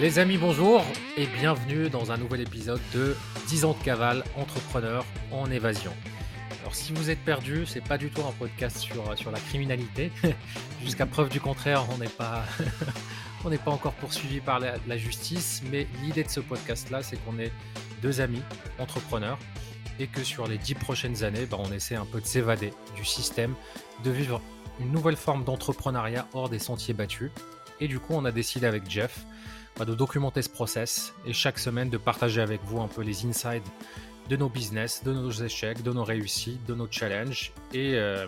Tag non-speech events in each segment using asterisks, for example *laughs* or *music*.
Les amis, bonjour et bienvenue dans un nouvel épisode de 10 ans de cavale, entrepreneur en évasion. Alors si vous êtes perdu, c'est pas du tout un podcast sur, sur la criminalité. *laughs* Jusqu'à preuve du contraire, on n'est pas, *laughs* on n'est pas encore poursuivi par la, la justice, mais l'idée de ce podcast-là, c'est qu'on est deux amis entrepreneurs et que sur les dix prochaines années, bah, on essaie un peu de s'évader du système, de vivre une nouvelle forme d'entrepreneuriat hors des sentiers battus. Et du coup, on a décidé avec Jeff de documenter ce process et chaque semaine de partager avec vous un peu les insides de nos business, de nos échecs, de nos réussites, de nos challenges et, euh,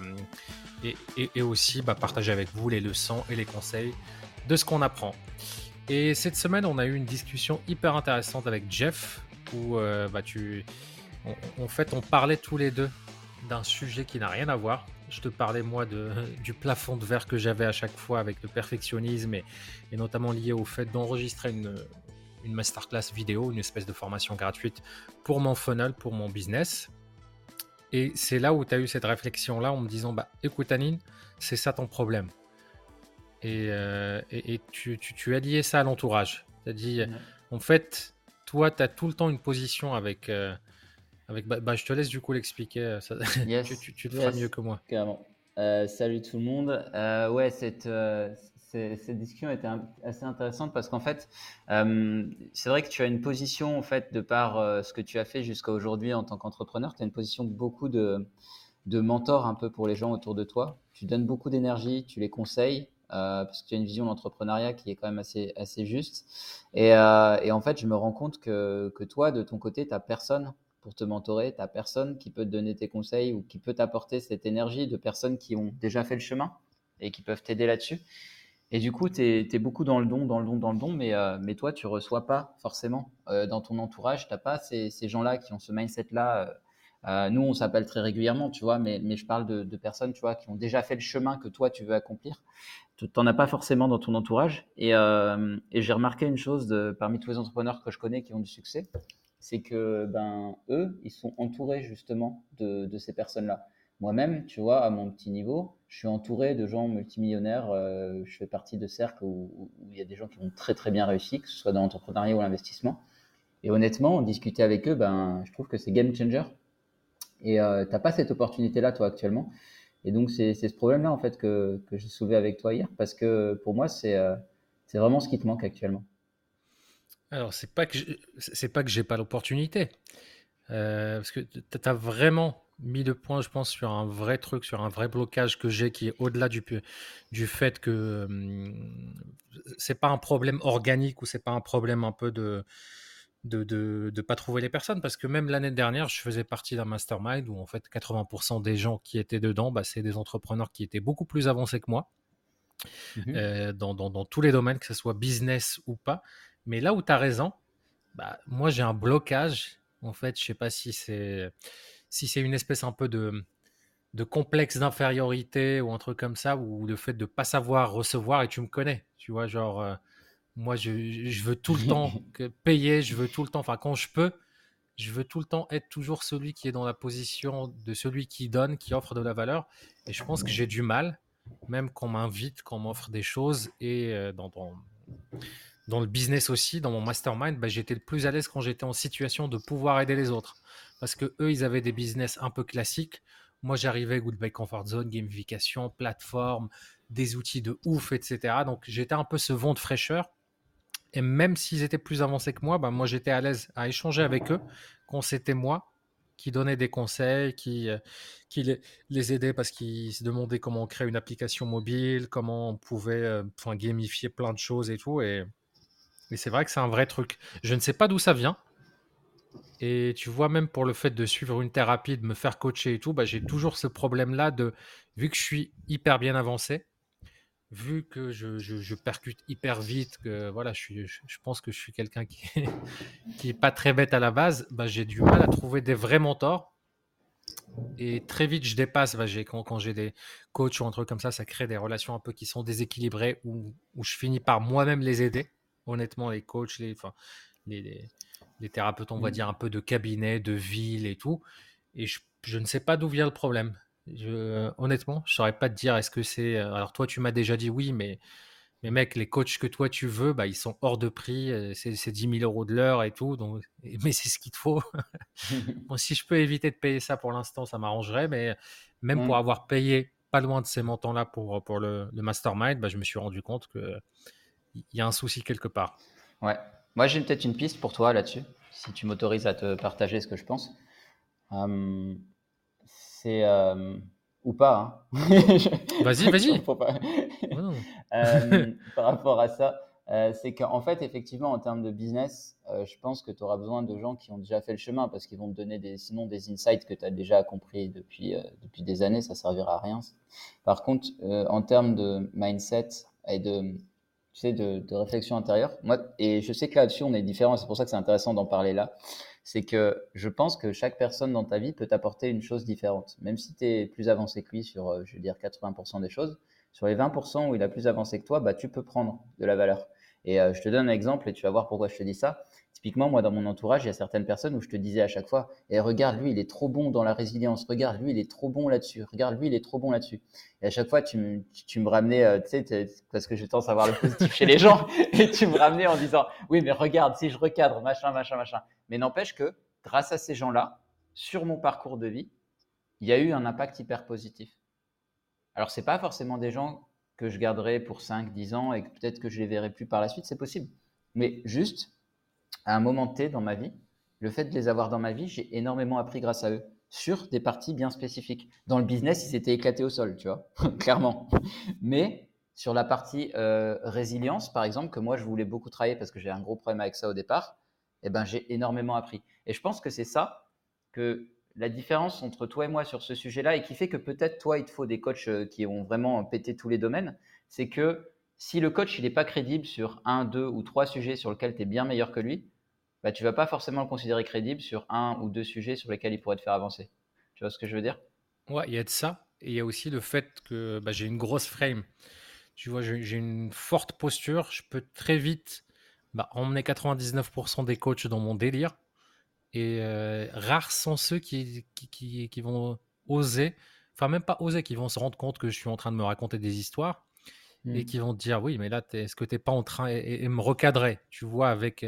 aussi bah, partager avec vous les leçons et les conseils de ce qu'on apprend. Et cette semaine, on a eu une discussion hyper intéressante avec Jeff où euh, bah, tu, en fait, on parlait tous les deux d'un sujet qui n'a rien à voir. Je te parlais, moi, de, du plafond de verre que j'avais à chaque fois avec le perfectionnisme et, et notamment lié au fait d'enregistrer une, une masterclass vidéo, une espèce de formation gratuite pour mon funnel, pour mon business. Et c'est là où tu as eu cette réflexion-là en me disant bah, écoute, Anine, c'est ça ton problème. Et, euh, et, et tu, tu, tu, as lié ça à l'entourage. Tu as dit ouais. en fait, toi, tu as tout le temps une position avec. Euh, avec bah, bah, je te laisse du coup l'expliquer. *laughs* Yes. tu, tu, tu, le feras mieux que moi. Carrément. Euh, salut tout le monde. Euh, ouais, cette, euh, cette discussion était assez intéressante parce qu'en fait, euh, c'est vrai que tu as une position, en fait, de par euh, ce que tu as fait jusqu'à aujourd'hui en tant qu'entrepreneur, tu as une position de beaucoup de, de mentor un peu pour les gens autour de toi. Tu donnes beaucoup d'énergie, tu les conseilles. Euh, parce que tu as une vision d'entrepreneuriat qui est quand même assez, assez juste. Et, euh, et, en fait, je me rends compte que, que toi, de ton côté, tu n'as personne pour te mentorer, tu n'as personne qui peut te donner tes conseils ou qui peut t'apporter cette énergie de personnes qui ont déjà fait le chemin et qui peuvent t'aider là-dessus. Et du coup, tu es, beaucoup dans le don, dans le don, dans le don, mais, euh, mais toi, tu reçois pas forcément euh, dans ton entourage. Tu pas ces, ces gens-là qui ont ce mindset-là. Euh, nous, on s'appelle très régulièrement, tu vois, mais, mais je parle de, de, personnes, tu vois, qui ont déjà fait le chemin que toi, tu veux accomplir. Tu n'en as pas forcément dans ton entourage. Et, et j'ai remarqué une chose de, parmi tous les entrepreneurs que je connais qui ont du succès, c'est que ben eux, ils sont entourés justement de, de ces personnes-là. Moi-même, tu vois, à mon petit niveau, je suis entouré de gens multimillionnaires. Euh, je fais partie de cercles où, il y a des gens qui ont très très bien réussi, que ce soit dans l'entrepreneuriat ou l'investissement. Et honnêtement, discuter avec eux, ben, je trouve que c'est game changer. Et euh, t'as pas cette opportunité-là, toi, actuellement. Et donc, c'est ce problème-là, en fait, que, que j'ai soulevé avec toi hier, parce que pour moi, c'est euh, c'est vraiment ce qui te manque actuellement. Alors, c'est pas que c'est pas que j'ai pas l'opportunité, euh, parce que tu as vraiment mis le point, je pense, sur un vrai truc, sur un vrai blocage que j'ai qui est au-delà du, du fait que hum, c'est pas un problème organique ou c'est pas un problème un peu de de, de, de, pas trouver les personnes parce que même l'année dernière, je faisais partie d'un mastermind où en fait 80% des gens qui étaient dedans, bah, c'est des entrepreneurs qui étaient beaucoup plus avancés que moi mmh. euh, dans, dans, dans, tous les domaines, que ce soit business ou pas. Mais là où tu as raison, bah, moi j'ai un blocage. En fait, je sais pas si c'est si c'est une espèce un peu de, de complexe d'infériorité ou un truc comme ça, ou le fait de pas savoir recevoir, et tu me connais, tu vois, genre, euh, moi je, je, veux tout le temps que payer, je veux tout le temps, enfin quand je peux, je veux tout le temps être toujours celui qui est dans la position de celui qui donne, qui offre de la valeur, et je pense que j'ai du mal, même qu'on m'invite, qu'on m'offre des choses, et euh, dans, dans dans le business aussi, dans mon mastermind, bah, j'étais le plus à l'aise quand j'étais en situation de pouvoir aider les autres. Parce que eux, ils avaient des business un peu classiques. Moi, j'arrivais Goodbye Comfort Zone, gamification, plateforme, des outils de ouf, etc. Donc, j'étais un peu ce vent de fraîcheur. Et même s'ils étaient plus avancés que moi, bah, moi, j'étais à l'aise à échanger avec eux quand c'était moi qui donnait des conseils, qui, euh, les, les aidait parce qu'ils se demandaient comment on crée une application mobile, comment on pouvait euh, enfin, gamifier plein de choses et tout. Et, et c'est vrai que c'est un vrai truc. Je ne sais pas d'où ça vient. Et tu vois, même pour le fait de suivre une thérapie, de me faire coacher et tout, bah, j'ai toujours ce problème-là de, vu que je suis hyper bien avancé, vu que je, percute hyper vite, que voilà, je, pense que je suis quelqu'un qui est, *laughs* qui est pas très bête à la base, bah, j'ai du mal à trouver des vrais mentors. Et très vite, je dépasse. Bah, quand, quand j'ai des coachs ou un truc comme ça, ça crée des relations un peu qui sont déséquilibrées où, où je finis par moi-même les aider honnêtement, les coachs, les, enfin, les, les, les, thérapeutes, on va dire un peu de cabinet, de ville et tout. Et je, je ne sais pas d'où vient le problème. Je, honnêtement, je saurais pas te dire est-ce que c'est. Alors toi, tu m'as déjà dit oui, mais mais mec, les coachs que toi tu veux, bah, ils sont hors de prix, c'est 10 000 euros de l'heure et tout, donc, mais c'est ce qu'il te faut. *laughs* bon, si je peux éviter de payer ça pour l'instant, ça m'arrangerait, mais même pour avoir payé pas loin de ces montants-là pour, pour le, le mastermind, bah, je me suis rendu compte qu'il y a un souci quelque part. Ouais, moi j'ai peut-être une piste pour toi là-dessus, si tu m'autorises à te partager ce que je pense. Hum, c'est. Hum, ou pas. Hein. *laughs* Vas-y, vas-y. *laughs* Euh, par rapport à ça, euh, c'est qu'en fait, effectivement, en termes de business, euh, je pense que tu auras besoin de gens qui ont déjà fait le chemin parce qu'ils vont te donner des, sinon des insights que tu as déjà compris depuis, depuis des années, ça servira à rien. Par contre, en termes de mindset et de, tu sais, de, réflexion intérieure, moi, et je sais que là-dessus, on est différents, c'est pour ça que c'est intéressant d'en parler là c'est que je pense que chaque personne dans ta vie peut t'apporter une chose différente. Même si tu es plus avancé que lui sur, euh, je veux dire, 80% des choses, sur les 20% où il a plus avancé que toi, bah, tu peux prendre de la valeur. Et euh, je te donne un exemple et tu vas voir pourquoi je te dis ça. Typiquement, moi, dans mon entourage, il y a certaines personnes où je te disais à chaque fois, et eh, regarde, lui, il est trop bon dans la résilience, regarde, lui, il est trop bon là-dessus, regarde, lui, il est trop bon là-dessus. Et à chaque fois, tu, me, tu me ramenais, euh, tu sais, parce que je tendance à voir le positif chez les gens, *laughs* et tu me ramenais en disant, oui, mais regarde, si je recadre, machin, machin, machin. Mais n'empêche que, grâce à ces gens-là, sur mon parcours de vie, il y a eu un impact hyper positif. Alors, ce n'est pas forcément des gens que je garderai pour 5, 10 ans et peut-être que je les verrai plus par la suite, c'est possible. Mais juste, à un moment T dans ma vie, le fait de les avoir dans ma vie, j'ai énormément appris grâce à eux sur des parties bien spécifiques. Dans le business, ils s'étaient éclatés au sol, tu vois, *laughs* clairement. Mais sur la partie euh, résilience, par exemple, que moi je voulais beaucoup travailler parce que j'ai un gros problème avec ça au départ, eh ben, j'ai énormément appris. Et je pense que c'est ça que la différence entre toi et moi sur ce sujet-là et qui fait que peut-être toi, il te faut des coachs euh, qui ont vraiment pété tous les domaines, c'est que si le coach il n'est pas crédible sur un, deux ou trois sujets sur lesquels tu es bien meilleur que lui, bah, tu vas pas forcément le considérer crédible sur un ou deux sujets sur lesquels il pourrait te faire avancer. Tu vois ce que je veux dire? Ouais, il y a de ça. Et il y a aussi le fait que bah, j'ai une grosse frame. Tu vois, j'ai une forte posture. Je peux très vite bah, emmener 99% des coachs dans mon délire. Et euh, rares sont ceux qui, qui, qui, vont oser, enfin même pas oser, qui vont se rendre compte que je suis en train de me raconter des histoires et mmh. qui vont dire oui, mais là, est-ce que tu n'es pas en train et, me recadrer, tu vois, avec.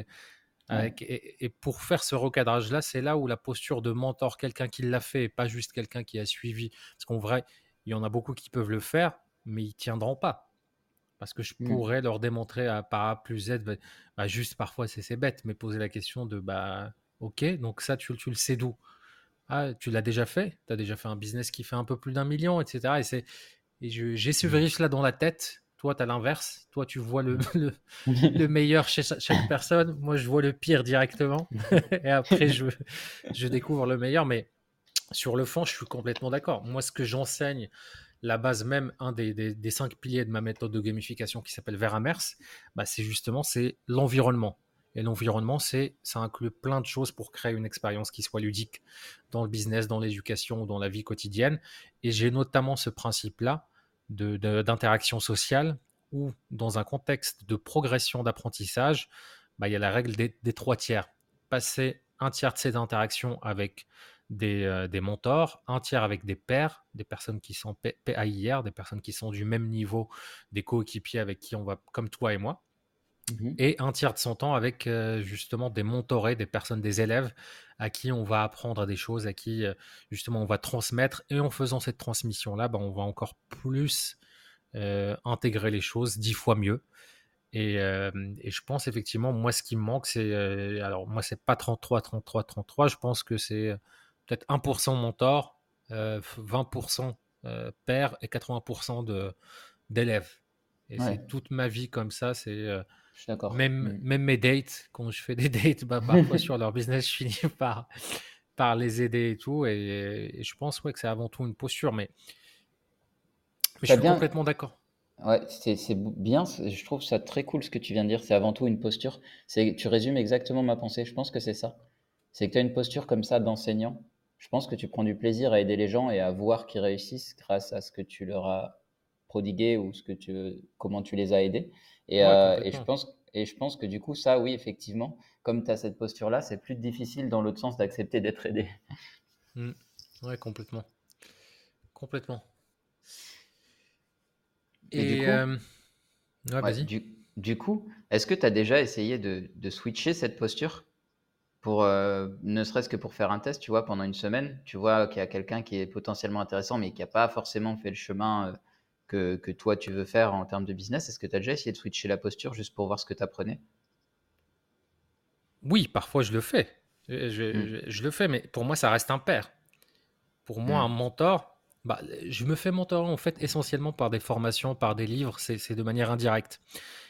Et, pour faire ce recadrage-là, c'est là où la posture de mentor, quelqu'un qui l'a fait et pas juste quelqu'un qui a suivi, parce qu'en vrai, il y en a beaucoup qui peuvent le faire, mais ils tiendront pas. Parce que je mmh. pourrais leur démontrer à par A plus Z, bah, bah, juste parfois c'est bête, mais poser la question de bah Ok, donc ça, tu, tu le sais d'où? Ah, tu l'as déjà fait? Tu as déjà fait un business qui fait un peu plus d'un million, etc. Et, c'est, et j'ai ce mmh. virus-là dans la tête. Toi, tu as l'inverse. Toi, tu vois le, *laughs* le, meilleur chez chaque *laughs* personne. Moi, je vois le pire directement. *laughs* et après, je, je découvre le meilleur. Mais sur le fond, je suis complètement d'accord. Moi, ce que j'enseigne, la base même, un des, des, cinq piliers de ma méthode de gamification qui s'appelle Veramers, bah, c'est justement c'est l'environnement. Et l'environnement, c'est, ça inclut plein de choses pour créer une expérience qui soit ludique dans le business, dans l'éducation, dans la vie quotidienne. Et j'ai notamment ce principe-là d'interaction sociale où, dans un contexte de progression d'apprentissage, bah, il y a la règle des, trois tiers. Passer un tiers de ces interactions avec des, euh, des, mentors, un tiers avec des pairs, des personnes qui sont PAIR, des personnes qui sont du même niveau, des coéquipiers avec qui on va, comme toi et moi, Mmh et un tiers de son temps avec euh, justement des mentorés, des personnes, des élèves à qui on va apprendre des choses, à qui euh, justement on va transmettre. Et en faisant cette transmission-là, bah, on va encore plus euh, intégrer les choses dix fois mieux. Et, et, je pense effectivement, moi, ce qui me manque, c'est. alors, moi, c'est pas 33, 33, 33. Je pense que c'est peut-être 1% mentor, 20% père et 80% d'élèves. Et c'est toute ma vie comme ça. C'est d'accord. Même, mmh. même mes dates, quand je fais des *laughs* dates, bah, parfois sur leur business, je finis *laughs* par, par les aider et tout. Et, je pense ouais, que c'est avant tout une posture. Mais, je suis complètement d'accord. Ouais, c'est bien. Je trouve ça très cool ce que tu viens de dire. C'est avant tout une posture. Tu résumes exactement ma pensée. Je pense que c'est ça. C'est que tu as une posture comme ça d'enseignant. Je pense que tu prends du plaisir à aider les gens et à voir qu'ils réussissent grâce à ce que tu leur as prodigué ou ce que tu, comment tu les as aidés. Et, euh, et, je pense, et je pense que du coup, ça, oui, effectivement, comme tu as cette posture-là, c'est plus difficile dans l'autre sens d'accepter d'être aidé. Mmh. Ouais, complètement. Complètement. Et, euh, Ouais, vas-y. Du, coup, est-ce que tu as déjà essayé de, de switcher cette posture pour, euh, ne serait-ce que pour faire un test, tu vois, pendant une semaine, tu vois qu'il y a quelqu'un qui est potentiellement intéressant, mais qui n'a pas forcément fait le chemin euh, que, que, toi tu veux faire en termes de business? Est-ce que tu as déjà essayé de switcher la posture juste pour voir ce que tu apprenais Oui, parfois je le fais. Je, je, hmm. le fais, mais pour moi, ça reste un père. Pour moi, un hmm. mentor, bah, je me fais mentorer en fait essentiellement par des formations, par des livres, c'est de manière indirecte.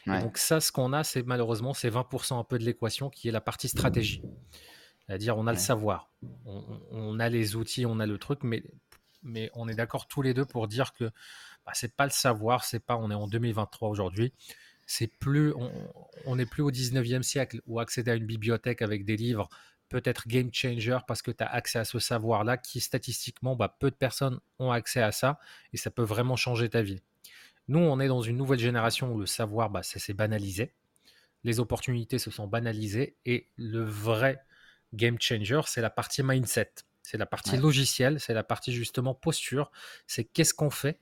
donc ça, ce qu'on a, c'est malheureusement, c'est 20% un peu de l'équation qui est la partie stratégie. C'est-à-dire, on a le savoir, on, a les outils, on a le truc, mais, mais on est d'accord tous les deux pour dire que bah, c'est pas le savoir, c'est pas, on est en 2023 aujourd'hui, c'est plus, on n'est plus au 19e siècle où accéder à une bibliothèque avec des livres peut être game changer parce que tu as accès à ce savoir-là qui statistiquement, bah, peu de personnes ont accès à ça et ça peut vraiment changer ta vie. Nous, on est dans une nouvelle génération où le savoir, bah, ça s'est banalisé. Les opportunités se sont banalisées et le vrai game changer, c'est la partie mindset. C'est la partie logicielle, c'est la partie justement posture. C'est qu'est-ce qu'on fait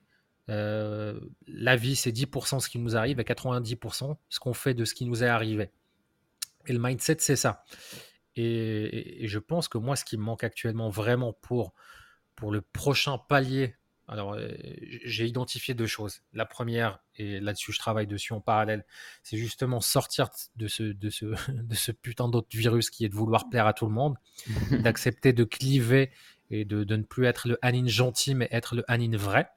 euh, La vie, c'est 10% ce qui nous arrive et 90% ce qu'on fait de ce qui nous est arrivé. Et le mindset, c'est ça. Et, je pense que moi, ce qui me manque actuellement vraiment pour, pour le prochain palier, alors euh, j'ai identifié deux choses. La première, et là-dessus je travaille dessus en parallèle, c'est justement sortir de ce, de ce, *laughs* de ce putain d'autre virus qui est de vouloir plaire à tout le monde, *laughs* d'accepter de cliver et de, de, ne plus être le Anine gentil, mais être le Anine vrai.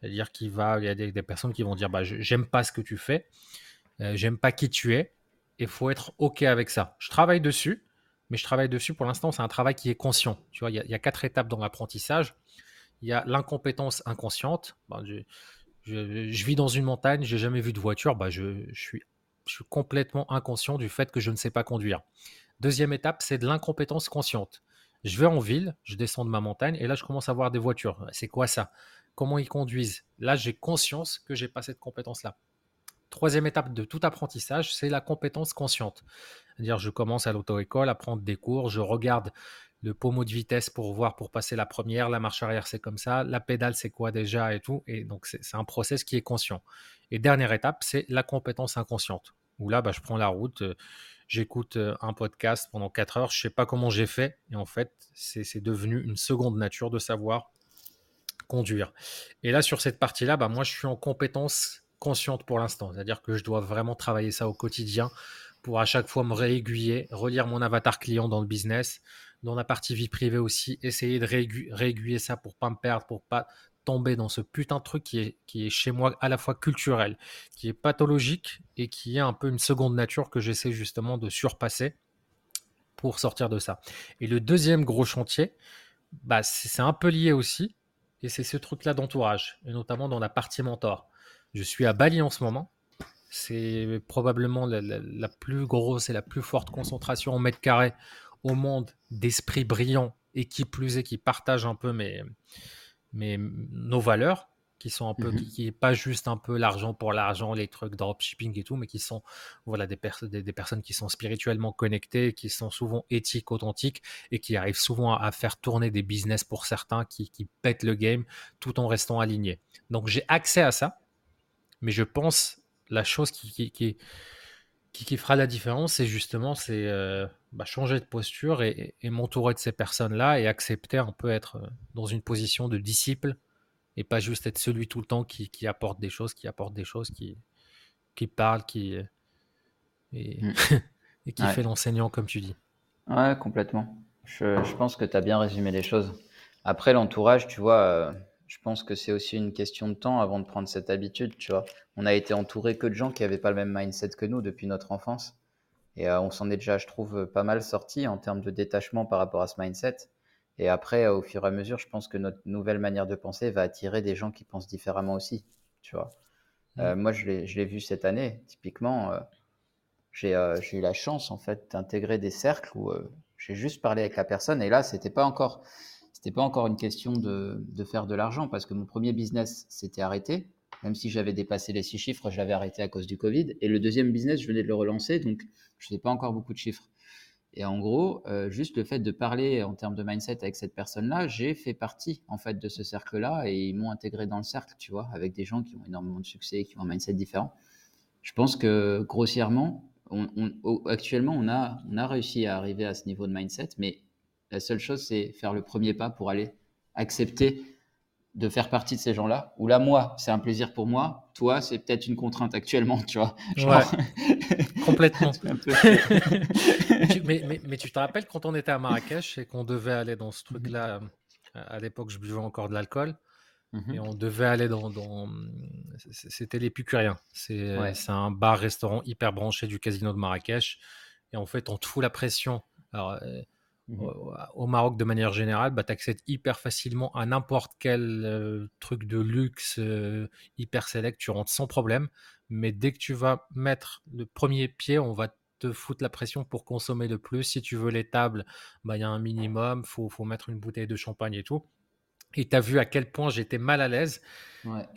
C'est-à-dire qu'il va, il y a des, personnes qui vont dire bah, j'aime pas ce que tu fais, euh, j'aime pas qui tu es, et faut être OK avec ça. Je travaille dessus mais je travaille dessus pour l'instant. C'est un travail qui est conscient. Tu il y, a, quatre étapes dans l'apprentissage. Il y a l'incompétence inconsciente. Ben, je, vis dans une montagne, j'ai jamais vu de voiture. Bah, je, suis, je suis complètement inconscient du fait que je ne sais pas conduire. Deuxième étape, c'est de l'incompétence consciente. Je vais en ville, je descends de ma montagne et là, je commence à voir des voitures. C'est quoi ça? Comment ils conduisent Là, j'ai conscience que j'ai pas cette compétence-là. Troisième étape de tout apprentissage, c'est la compétence consciente. C'est-à-dire, je commence à l'auto-école à prendre des cours, je regarde le pommeau de vitesse pour voir pour passer la première, la marche arrière c'est comme ça, la pédale c'est quoi déjà et tout. Et donc c'est un process qui est conscient. Et dernière étape, c'est la compétence inconsciente. Où là, bah, je prends la route, euh, j'écoute euh, un podcast pendant 4 heures, je sais pas comment j'ai fait. Et en fait, c'est devenu une seconde nature de savoir conduire. Et là, sur cette partie-là, bah, moi je suis en compétence consciente pour l'instant. C'est-à-dire que je dois vraiment travailler ça au quotidien pour à chaque fois me réaiguiller, relire mon avatar client dans le business, dans la partie vie privée aussi, essayer de réaiguiller ça pour pas me perdre, pour pas tomber dans ce putain de truc qui est, chez moi à la fois culturel, qui est pathologique et qui est un peu une seconde nature que j'essaie justement de surpasser pour sortir de ça. Et le deuxième gros chantier, bah, c'est un peu lié aussi, et c'est ce truc-là d'entourage, et notamment dans la partie mentor. Je suis à Bali en ce moment, c'est probablement la, plus grosse et la plus forte concentration en mètres carrés au monde d'esprits brillants et qui plus est qui partagent un peu mes, nos valeurs, qui sont un peu, mhm. qui, est pas juste un peu l'argent pour l'argent, les trucs dropshipping et tout, mais qui sont voilà des, des, personnes qui sont spirituellement connectées, qui sont souvent éthiques, authentiques et qui arrivent souvent à, faire tourner des business pour certains qui, qui pètent le game tout en restant alignés. Donc j'ai accès à ça, mais je pense la chose qui, qui, qui, fera la différence, c'est justement c'est euh, bah, changer de posture et, m'entourer de ces personnes-là et accepter un peu être euh, dans une position de disciple et pas juste être celui tout le temps qui, apporte des choses, qui apporte des choses, qui, qui parle, qui, et, mm. *laughs* et qui fait l'enseignant, comme tu dis. Ouais, complètement. Je, je pense que tu as bien résumé les choses. Après, l'entourage, tu vois, euh, je pense que c'est aussi une question de temps avant de prendre cette habitude, tu vois. On a été entouré que de gens qui n'avaient pas le même mindset que nous depuis notre enfance. Et euh, on s'en est déjà, je trouve, pas mal sorti en termes de détachement par rapport à ce mindset. Et après, au fur et à mesure, je pense que notre nouvelle manière de penser va attirer des gens qui pensent différemment aussi, tu vois. Mmh. Euh, moi, je l'ai vu cette année. Typiquement, euh, j'ai eu la chance, en fait, d'intégrer des cercles où j'ai juste parlé avec la personne. Et là, c'était pas encore c'était pas encore une question de, de faire de l'argent parce que mon premier business s'était arrêté. Même si j'avais dépassé les six chiffres, je l'avais arrêté à cause du Covid. Et le deuxième business, je venais de le relancer, donc je n'ai pas encore beaucoup de chiffres. Et en gros, euh, juste le fait de parler en termes de mindset avec cette personne-là, j'ai fait partie en fait de ce cercle-là et ils m'ont intégré dans le cercle, tu vois, avec des gens qui ont énormément de succès, qui ont un mindset différent. Je pense que grossièrement, actuellement, on a, on a réussi à arriver à ce niveau de mindset, mais la seule chose, c'est faire le premier pas pour aller accepter de faire partie de ces gens-là. Ou là, moi, c'est un plaisir pour moi. Toi, c'est peut-être une contrainte actuellement, tu vois. *laughs* *laughs* Complètement. *laughs* mais, mais, tu te rappelles quand on était à Marrakech et qu'on devait aller dans ce mhm. truc-là, à l'époque, je buvais encore de l'alcool. Mhm. Et on devait aller dans. C'était l'Épicurien. C'est un bar-restaurant hyper branché du casino de Marrakech. Et en fait, on te fout la pression. Alors, euh, Mmh au Maroc, de manière générale, bah, tu accèdes hyper facilement à n'importe quel euh, truc de luxe euh, hyper select, tu rentres sans problème. Mais dès que tu vas mettre le premier pied, on va te foutre la pression pour consommer le plus. Si tu veux les tables, bah, il y a un minimum, faut, faut mettre une bouteille de champagne et tout. Et tu as vu à quel point j'étais mal à l'aise.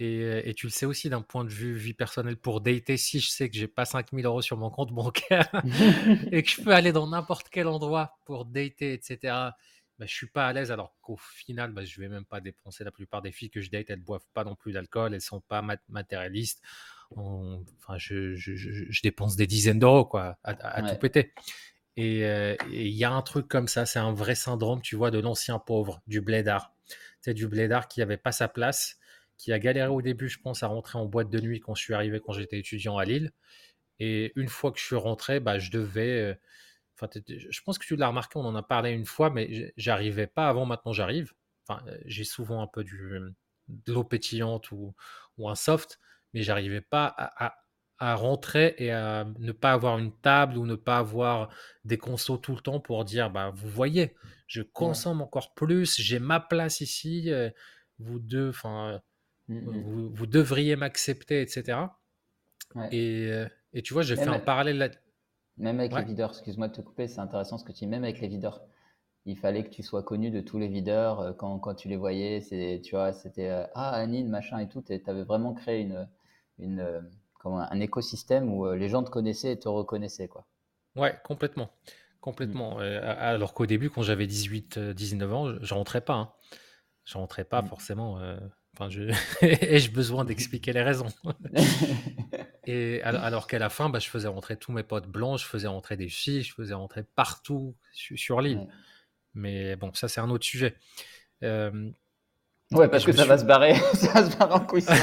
Euh, et, tu le sais aussi d'un point de vue vie personnelle pour dater, si je sais que j'ai pas 5000 euros sur mon compte bancaire *laughs* et que je peux aller dans n'importe quel endroit pour dater, etc., bah, je suis pas à l'aise alors qu'au final, bah, je vais même pas dépenser. La plupart des filles que je date, elles boivent pas non plus d'alcool, elles sont pas matérialistes. Enfin, je, je, je, dépense des dizaines d'euros quoi, à, tout péter. Euh, et il y a un truc comme ça, c'est un vrai syndrome, tu vois, de l'ancien pauvre, du blédard c'est du blédard qui n'avait pas sa place, qui a galéré au début, je pense, à rentrer en boîte de nuit quand je suis arrivé, quand j'étais étudiant à Lille. Et une fois que je suis rentré, bah, je devais. Euh, enfin, je pense que tu l'as remarqué, on en a parlé une fois, mais j'arrivais pas avant. Maintenant, j'arrive. Euh, j'ai souvent un peu du, de l'eau pétillante ou, un soft, mais j'arrivais pas à, rentrer et à ne pas avoir une table ou ne pas avoir des consos tout le temps pour dire, bah, vous voyez, je consomme encore plus, j'ai ma place ici, euh, vous deux, enfin, mmh, mmh. vous, devriez m'accepter, etc. Euh, et, tu vois, j'ai fait un parallèle là. Même avec les videurs, excuse-moi de te couper, c'est intéressant ce que tu dis, même avec les videurs. Il fallait que tu sois connu de tous les videurs euh, quand, quand tu les voyais. C'est, tu vois, c'était Ah, Anine, machin et tout. Tu avais vraiment créé une, une, un écosystème où les gens te connaissaient et te reconnaissaient. Quoi. Ouais, complètement. Complètement. Mmh. alors qu'au début, quand j'avais 18-19 ans, je, rentrais pas. Hein. Je rentrais pas mmh. forcément. Enfin, je... *laughs* ai-je besoin d'expliquer les raisons? *laughs* Et alors, qu'à la fin, bah, je faisais rentrer tous mes potes blancs, je faisais rentrer des filles, je faisais rentrer partout sur, l'île. Mais bon, ça c'est un autre sujet. Ouais, parce que ça va se barrer, *laughs* ça va se barrer en couille. *laughs* ça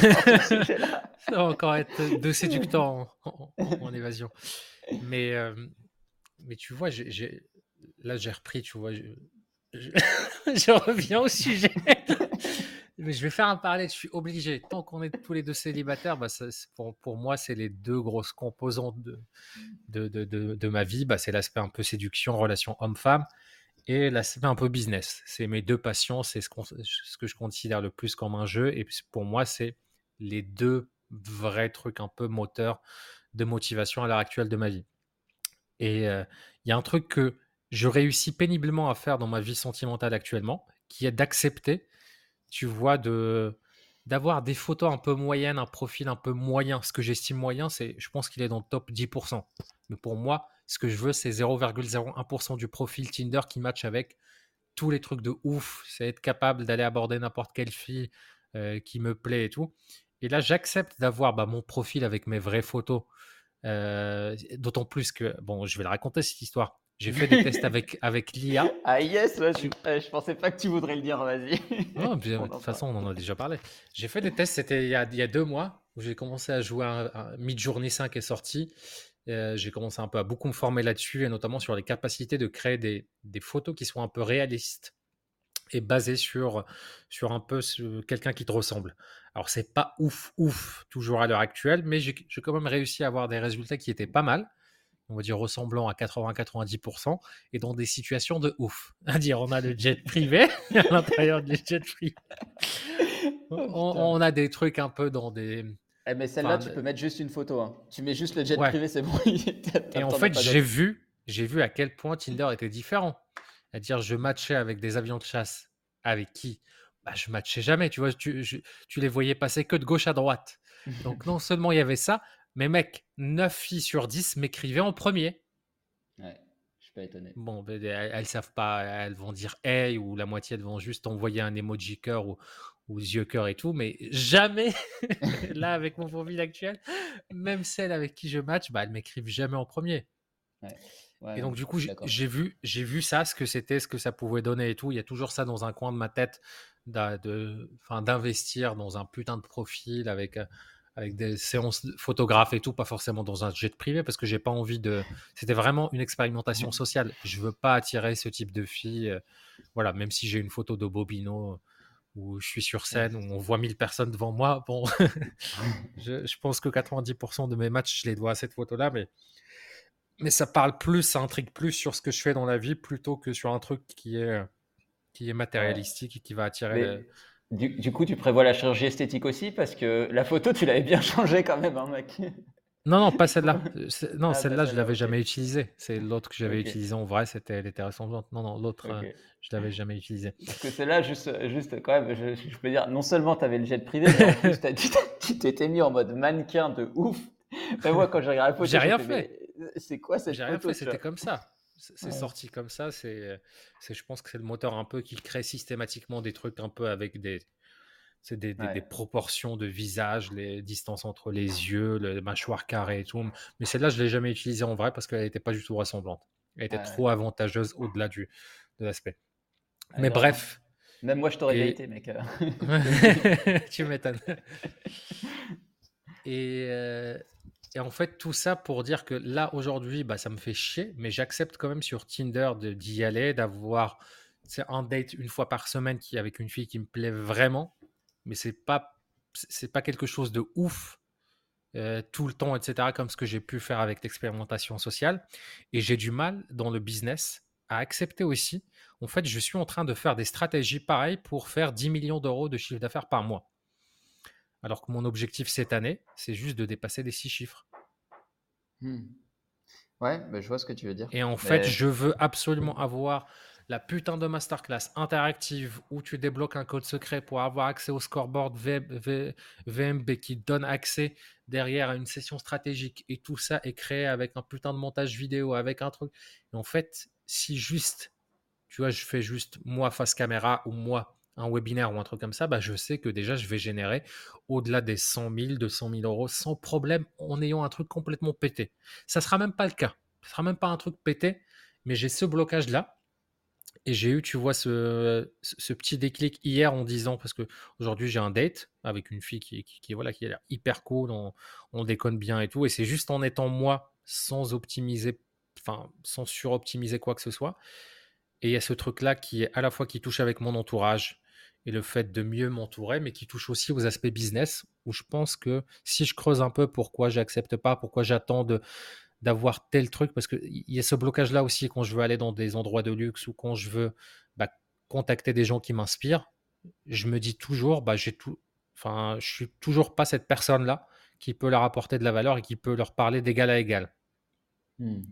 va encore être de séducteur en, évasion. Mais mais tu vois, là, j'ai repris, tu vois. Je, *laughs* reviens au sujet. mais je vais faire un parallèle, je suis obligé. Tant qu'on est tous les deux célibataires, bah, pour, pour, moi, c'est les deux grosses composantes de, de, de, de, ma vie. Bah, c'est l'aspect un peu séduction, relation homme-femme, et l'aspect un peu business. C'est mes deux passions, c'est ce, que je considère le plus comme un jeu. Et pour moi, c'est les deux vrais trucs un peu moteurs de motivation à l'heure actuelle de ma vie. Et il y a un truc que je réussis péniblement à faire dans ma vie sentimentale actuellement, qui est d'accepter, tu vois, de d'avoir des photos un peu moyennes, un profil un peu moyen. Ce que j'estime moyen, c'est, je pense qu'il est dans le top 10%. Mais pour moi, ce que je veux, c'est 0,01% du profil Tinder qui match avec tous les trucs de ouf. C'est être capable d'aller aborder n'importe quelle fille qui me plaît et tout. Et là, j'accepte d'avoir bah, mon profil avec mes vraies photos euh, d'autant plus que, bon, je vais la raconter cette histoire. J'ai fait des tests avec, *laughs* avec l'IA. Ah yes, je, je, pensais pas que tu voudrais le dire, vas-y. Non, *laughs* de toute façon, on en a déjà parlé. J'ai fait des tests, c'était il, y a, il y a deux mois, où j'ai commencé à jouer à, Mid-Journey 5 est sorti. Euh, j'ai commencé un peu à beaucoup me former là-dessus, et notamment sur les capacités de créer des, des photos qui soient un peu réalistes et basées sur, sur un peu quelqu'un qui te ressemble. Alors, c'est pas ouf, ouf, toujours à l'heure actuelle, mais j'ai quand même réussi à avoir des résultats qui étaient pas mal, on va dire ressemblant à 80-90%, et dans des situations de ouf. *laughs* À dire, on a le jet privé *laughs* à l'intérieur du jet privé. *laughs* Oh, on, a des trucs un peu dans des. Eh, mais celle-là, tu peux mettre juste une photo. Hein. Tu mets juste le jet privé, c'est bon. *laughs* et en fait, j'ai vu, j'ai vu à quel point Tinder était différent. À dire, je matchais avec des avions de chasse. Avec qui? Bah, je matchais jamais, tu vois, tu, tu, les voyais passer que de gauche à droite. Donc non seulement il y avait ça, mais mec, 9 filles sur 10 m'écrivaient en premier. Ouais, je suis pas étonné. Bon, elles, ne savent pas, elles vont dire hey ou la moitié elles vont juste envoyer un emoji cœur ou, ou yeux cœur et tout, mais jamais, *laughs* *laughs* là, avec mon profil actuel, même celles avec qui je match, bah, elles m'écrivent jamais en premier. et donc, du coup, j'ai vu, j'ai vu ça, ce que c'était, ce que ça pouvait donner et tout. Il y a toujours ça dans un coin de ma tête, d'investir dans un putain de profil avec, euh, avec des séances photographes et tout, pas forcément dans un jet privé, parce que j'ai pas envie de. *laughs* C'était vraiment une expérimentation sociale. Je veux pas attirer ce type de filles. Euh, voilà, même si j'ai une photo de Bobino où je suis sur scène, où on voit 1000 personnes devant moi. Bon, *laughs* je, je, pense que 90% de mes matchs, je les dois à cette photo-là, mais, mais ça parle plus, ça intrigue plus sur ce que je fais dans la vie plutôt que sur un truc qui est, qui est matérialistique et qui va attirer. Du, coup, tu prévois la chirurgie esthétique aussi? Parce que la photo, tu l'avais bien *laughs* changée quand même, hein, mec. Non, non, pas celle-là. Non, ah, celle-là, je l'avais jamais utilisée. C'est l'autre que j'avais utilisée en vrai, c'était, elle était ressemblante. Non, non, l'autre, euh, je l'avais jamais utilisée. Parce que celle-là, juste, juste quand même, je, peux dire, non seulement tu avais le jet privé, mais en *laughs* plus, tu t'étais mis en mode mannequin de ouf. moi, quand j'ai regardé la photo, j'ai rien fait. C'est quoi cette J'ai rien fait, c'était comme ça. C'est sorti comme ça. C'est, je pense que c'est le moteur un peu qui crée systématiquement des trucs un peu avec des, c'est des, proportions de visage, les distances entre les yeux, le mâchoire carré et tout. Mais celle-là, je ne l'ai jamais utilisée en vrai parce qu'elle n'était pas du tout ressemblante. Elle était trop avantageuse au-delà du, de l'aspect. Mais bref. Même moi, je t'aurais et... été, mec. *laughs* tu m'étonnes. *laughs* Et, euh, et, en fait, tout ça pour dire que là, aujourd'hui, bah, ça me fait chier, mais j'accepte quand même sur Tinder d'y aller, d'avoir un date une fois par semaine qui avec une fille qui me plaît vraiment mais c'est pas c'est pas quelque chose de ouf euh, tout le temps, etc., comme ce que j'ai pu faire avec l'expérimentation sociale. Et j'ai du mal dans le business à accepter aussi. En fait, je suis en train de faire des stratégies pareilles pour faire 10 millions d'euros de chiffre d'affaires par mois. Alors que mon objectif cette année, c'est juste de dépasser les six chiffres. Hmm. Ouais, bah, je vois ce que tu veux dire. Et en fait, je veux absolument avoir la putain de masterclass interactive où tu débloques un code secret pour avoir accès au scoreboard VMB qui donne accès derrière à une session stratégique et tout ça est créé avec un putain de montage vidéo, avec un truc. Et en fait, si juste, tu vois, je fais juste moi face caméra ou moi un webinaire ou un truc comme ça, bah, je sais que déjà je vais générer au-delà des 100 000, 200 000 euros sans problème en ayant un truc complètement pété. Ça sera même pas le cas. Ce sera même pas un truc pété, mais j'ai ce blocage là et j'ai eu, tu vois, ce, petit déclic hier en disant, parce que aujourd'hui j'ai un date avec une fille qui, qui, voilà, qui a l'air hyper cool, on, on, déconne bien et tout, et c'est juste en étant moi, sans optimiser, enfin, sans suroptimiser quoi que ce soit. Et il y a ce truc-là qui est à la fois qui touche avec mon entourage et le fait de mieux m'entourer, mais qui touche aussi aux aspects business, où je pense que si je creuse un peu pourquoi j'accepte pas, pourquoi j'attends de d'avoir tel truc, parce qu'il y a ce blocage-là aussi quand je veux aller dans des endroits de luxe ou quand je veux bah, contacter des gens qui m'inspirent, je me dis toujours, bah, j'ai tout, enfin, je suis toujours pas cette personne-là qui peut leur apporter de la valeur et qui peut leur parler d'égal à égal. Mmh.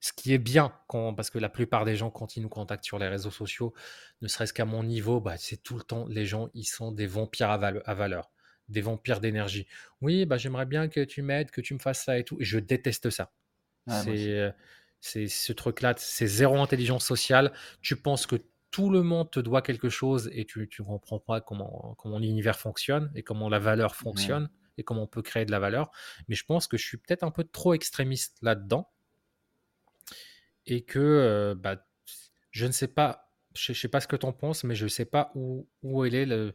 Ce qui est bien, quand, parce que la plupart des gens, quand ils nous contactent sur les réseaux sociaux, ne serait-ce qu'à mon niveau, bah, c'est tout le temps, les gens, ils sont des vampires à, à valeur, des vampires d'énergie. Oui, bah, j'aimerais bien que tu m'aides, que tu me fasses ça et tout. Et je déteste ça. Euh, c'est ce truc-là, c'est zéro intelligence sociale. Tu penses que tout le monde te doit quelque chose et tu ne comprends pas comment, comment l'univers fonctionne et comment la valeur fonctionne et comment on peut créer de la valeur. Mais je pense que je suis peut-être un peu trop extrémiste là-dedans et que euh, bah, je ne sais pas, je ne sais pas ce que tu en penses, mais je ne sais pas où, où est le,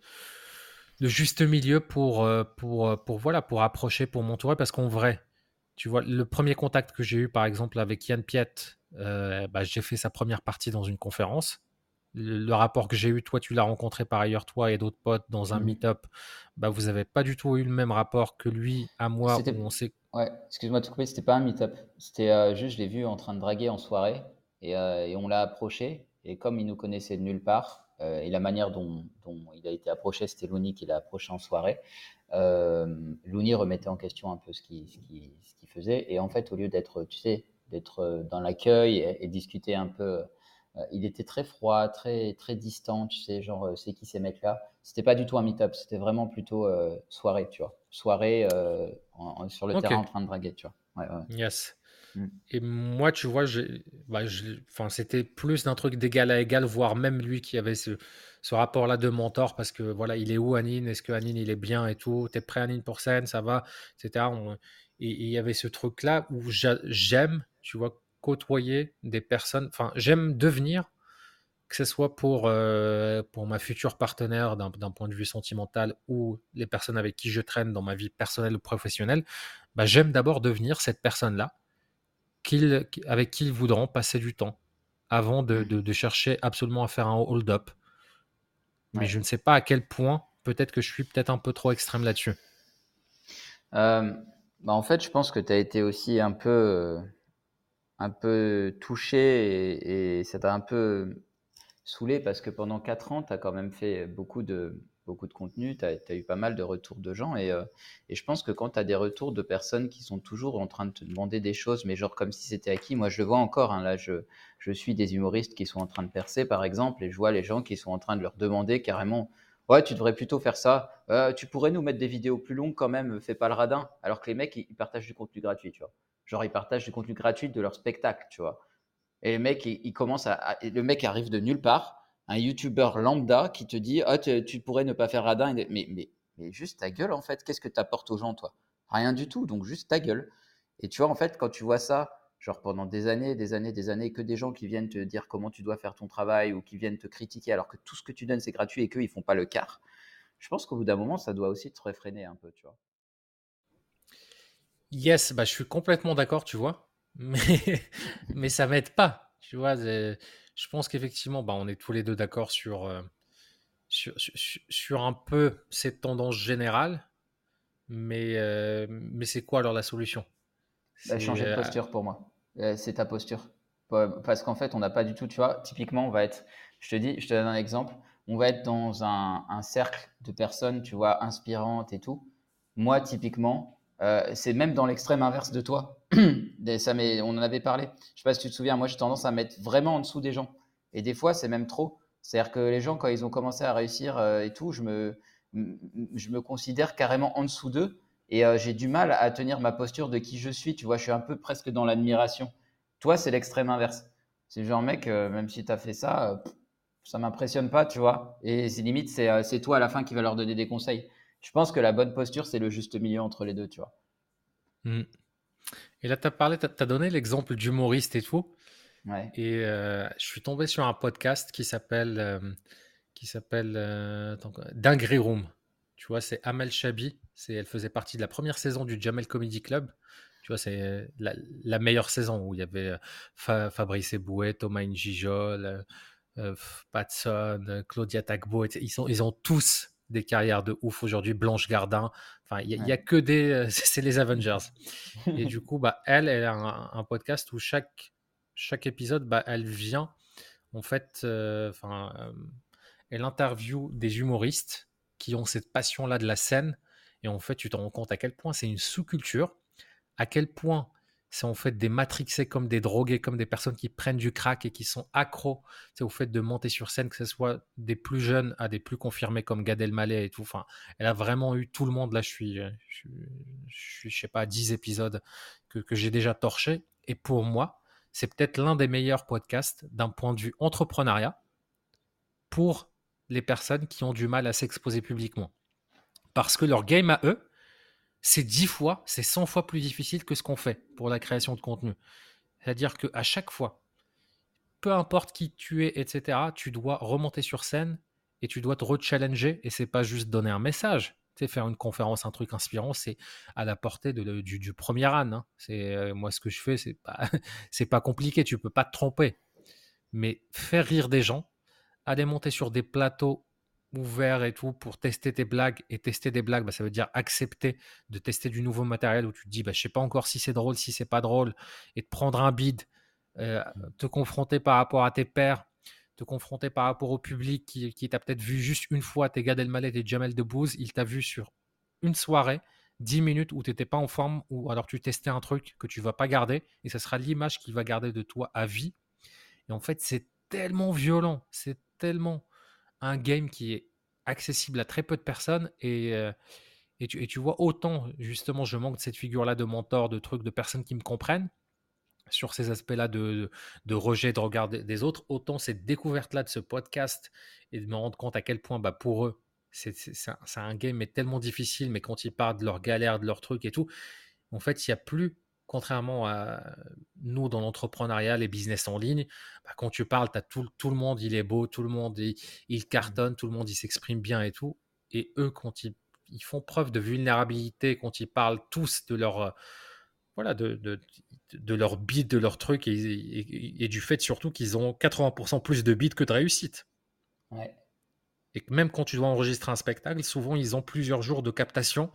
le juste milieu pour, euh, pour, pour, voilà, pour approcher, pour m'entourer, parce qu'en vrai, tu vois, le premier contact que j'ai eu, par exemple, avec Yann Piet, euh, bah, j'ai fait sa première partie dans une conférence. Le, rapport que j'ai eu, toi, tu l'as rencontré par ailleurs, toi et d'autres potes, dans un mmh. meet-up. Bah, vous n'avez pas du tout eu le même rapport que lui à moi. on sait... Ouais, excuse-moi de te couper, c'était pas un meet-up. C'était euh, juste, je l'ai vu en train de draguer en soirée et, euh, et on l'a approché. Et comme il nous connaissait de nulle part, et la manière dont, dont, il a été approché, c'était Louni qui l'a approché en soirée euh, Looney remettait en question un peu ce qu'il ce faisait. Et en fait, au lieu d'être, tu sais, d'être euh, dans l'accueil et, discuter un peu, euh, il était très froid, très, très distant, tu sais, genre, euh, c'est qui ces mecs-là? C'était pas du tout un meet-up, c'était vraiment plutôt soirée, tu vois. Soirée sur le terrain en train de draguer, tu vois. Yes. Mmh. Et moi, tu vois, bah, c'était plus d'un truc d'égal à égal, voire même lui qui avait ce, rapport-là de mentor, parce que voilà, il est où Anine? Est-ce que Anine il est bien et tout? T'es prêt Anine pour scène? Ça va? Etc. et il y avait ce truc-là où j'aime, tu vois, côtoyer des personnes. Enfin, j'aime devenir, que ce soit pour, euh, pour ma future partenaire d'un point de vue sentimental ou les personnes avec qui je traîne dans ma vie personnelle ou professionnelle, bah, j'aime d'abord devenir cette personne-là avec qui ils voudront passer du temps avant de, mmh. chercher absolument à faire un hold-up. Mais je ne sais pas à quel point, peut-être que je suis peut-être un peu trop extrême là-dessus. Euh, bah en fait, je pense que tu as été aussi un peu, un peu touché et, et ça t'a un peu saoulé parce que pendant 4 ans, tu as quand même fait beaucoup de, beaucoup de contenu, tu as, eu pas mal de retours de gens. Euh, et, je pense que quand tu as des retours de personnes qui sont toujours en train de te demander des choses, mais genre comme si c'était acquis, moi je le vois encore. Hein, là, je, suis des humoristes qui sont en train de percer, par exemple, et je vois les gens qui sont en train de leur demander carrément Ouais, tu devrais plutôt faire ça. Euh, tu pourrais nous mettre des vidéos plus longues quand même, fais pas le radin. Alors que les mecs, ils, partagent du contenu gratuit, tu vois. Genre, ils partagent du contenu gratuit de leur spectacle, tu vois. Et les mecs, ils, commencent à, Le mec arrive de nulle part un YouTuber lambda qui te dit ah, tu, pourrais ne pas faire radin. Mais, juste ta gueule, en fait, qu'est-ce que tu apportes aux gens, toi? Rien du tout, donc juste ta gueule. Et tu vois, en fait, quand tu vois ça, genre pendant des années, des années, des années, que des gens qui viennent te dire comment tu dois faire ton travail ou qui viennent te critiquer alors que tout ce que tu donnes, c'est gratuit et qu'eux, ils font pas le quart, je pense qu'au bout d'un moment, ça doit aussi te réfréner un peu, tu vois. Yes, bah, je suis complètement d'accord, tu vois, *laughs* mais, ça m'aide pas, tu vois pense qu'effectivement, bah, on est tous les deux d'accord sur, euh, sur, sur, un peu cette tendance générale. Mais, euh, mais c'est quoi alors la solution? Bah, Changer de euh, posture pour moi. c'est ta posture. Parce qu'en fait, on n'a pas du tout, tu vois, typiquement, on va être, je te dis, je te donne un exemple, on va être dans un, un cercle de personnes, tu vois, inspirantes et tout. Moi, typiquement, c'est même dans l'extrême inverse de toi. *clears throat* ça on en avait parlé. Je sais pas si tu te souviens, moi j'ai tendance à mettre vraiment en dessous des gens. Et des fois, c'est même trop. C'est-à-dire que les gens, quand ils ont commencé à réussir euh, et tout, je me, je me considère carrément en dessous d'eux. Et euh, j'ai du mal à tenir ma posture de qui je suis. Tu vois, je suis un peu presque dans l'admiration. Toi, c'est l'extrême inverse. C'est genre, mec, euh, même si tu as fait ça, ça m'impressionne pas, tu vois. Et c'est limite, c'est toi à la fin qui va leur donner des conseils. Je pense que la bonne posture, c'est le juste milieu entre les deux, tu vois. Mmh. Et là, tu as parlé, tu as donné l'exemple d'humoriste et tout. Ouais. Et euh, je suis tombé sur un podcast qui s'appelle euh, qui s'appelle euh, Dinguery Room. Tu vois, c'est Amel Chabi. Elle faisait partie de la première saison du Jamel Comedy Club. Tu vois, c'est la, meilleure saison où il y avait Fabrice Eboué, Thomas Njijol, Patson, Claudia Tagbo. Ils, sont, ils ont tous des carrières de ouf aujourd'hui. Blanche Gardin. Enfin, il n'y a, que des. Euh, *laughs* c'est les Avengers. Et *laughs* du coup, bah, elle, elle a un, podcast où chaque, chaque épisode, bah, elle vient, en fait, euh, enfin, euh, elle interview des humoristes qui ont cette passion-là de la scène. Et en fait, tu te rends compte à quel point c'est une sous-culture, à quel point c'est en fait des matrixés comme des drogués, comme des personnes qui prennent du crack et qui sont accros c'est au fait de monter sur scène, que ce soit des plus jeunes à des plus confirmés comme Gad Elmaleh et tout. Elle a vraiment eu tout le monde. Là, je suis, je, suis, je sais pas, 10 épisodes que, que j'ai déjà torché. Et pour moi, c'est peut-être l'un des meilleurs podcasts d'un point de vue entrepreneuriat pour les personnes qui ont du mal à s'exposer publiquement. Parce que leur game à eux, c'est 10 fois, c'est 100 fois plus difficile que ce qu'on fait pour la création de contenu. C'est-à-dire qu'à chaque fois, peu importe qui tu es, etc., tu dois remonter sur scène et tu dois te rechallenger. Et c'est pas juste donner un message. Tu sais, faire une conférence, un truc inspirant, c'est à la portée de, du, premier âne. Hein. C'est euh, moi ce que je fais, c'est pas *laughs* pas compliqué. Tu peux pas te tromper. Mais faire rire des gens, aller monter sur des plateaux ouvert et tout pour tester tes blagues et tester des blagues, bah, ça veut dire accepter de tester du nouveau matériel où tu te dis bah, je sais pas encore si c'est drôle, si c'est pas drôle et de prendre un bide, euh, mmh. te confronter par rapport à tes pairs, te confronter par rapport au public qui, qui t'a peut-être vu juste une fois, tes Gad Elmaleh et Jamel Debbouze, il t'a vu sur une soirée, 10 minutes où tu n'étais pas en forme ou alors tu testais un truc que tu vas pas garder et ça sera l'image qu'il va garder de toi à vie. Et en fait, c'est tellement violent, c'est tellement un game qui est accessible à très peu de personnes et, euh, et, tu, et, tu, vois autant justement je manque de cette figure là de mentor de trucs de personnes qui me comprennent sur ces aspects-là de, de, rejet, de regard des, autres, autant cette découverte-là de ce podcast et de me rendre compte à quel point bah, pour eux, c'est un, game mais tellement difficile, mais quand ils parlent de leurs galères, de leurs trucs et tout, en fait, il n'y a plus, contrairement à nous dans l'entrepreneuriat, les business en ligne, bah, quand tu parles, as tout, tout, le monde, il est beau, tout le monde, il, il mmh. cartonne, tout le monde, il s'exprime bien et tout. Et eux, quand ils, ils, font preuve de vulnérabilité, quand ils parlent tous de leur voilà, de, de, de leur bits, de leur truc, et, et, du fait surtout qu'ils ont 80% plus de bits que de réussite. Ouais. Et même quand tu dois enregistrer un spectacle, souvent ils ont plusieurs jours de captation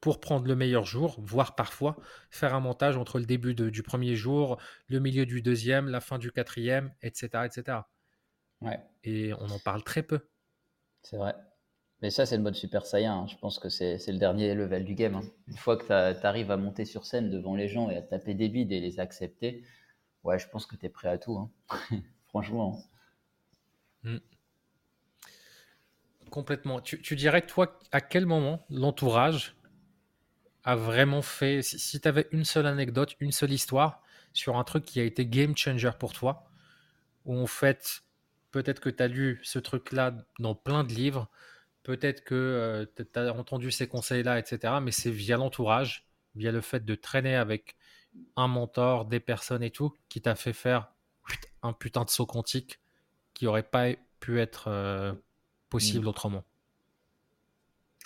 pour prendre le meilleur jour, voire parfois faire un montage entre le début du premier jour, le milieu du deuxième, la fin du quatrième, etc. etc. Ouais. Et on en parle très peu. C'est vrai. Mais ça, c'est le mode Super Saiyan. Hein. Je pense que c'est le dernier level du game. Hein. Une fois que tu arrives à monter sur scène devant les gens et à taper des bides et les accepter, ouais, je pense que tu es prêt à tout. Hein. *laughs* Franchement. Mm. Complètement. Tu, dirais, toi, à quel moment l'entourage a vraiment fait. Si, tu avais une seule anecdote, une seule histoire sur un truc qui a été game changer pour toi, où en fait, peut-être que tu as lu ce truc-là dans plein de livres Peut-être que euh, tu as entendu ces conseils-là, etc. Mais c'est via l'entourage, via le fait de traîner avec un mentor, des personnes et tout, qui t'a fait faire un putain de saut quantique qui aurait pas pu être euh, possible mm. autrement.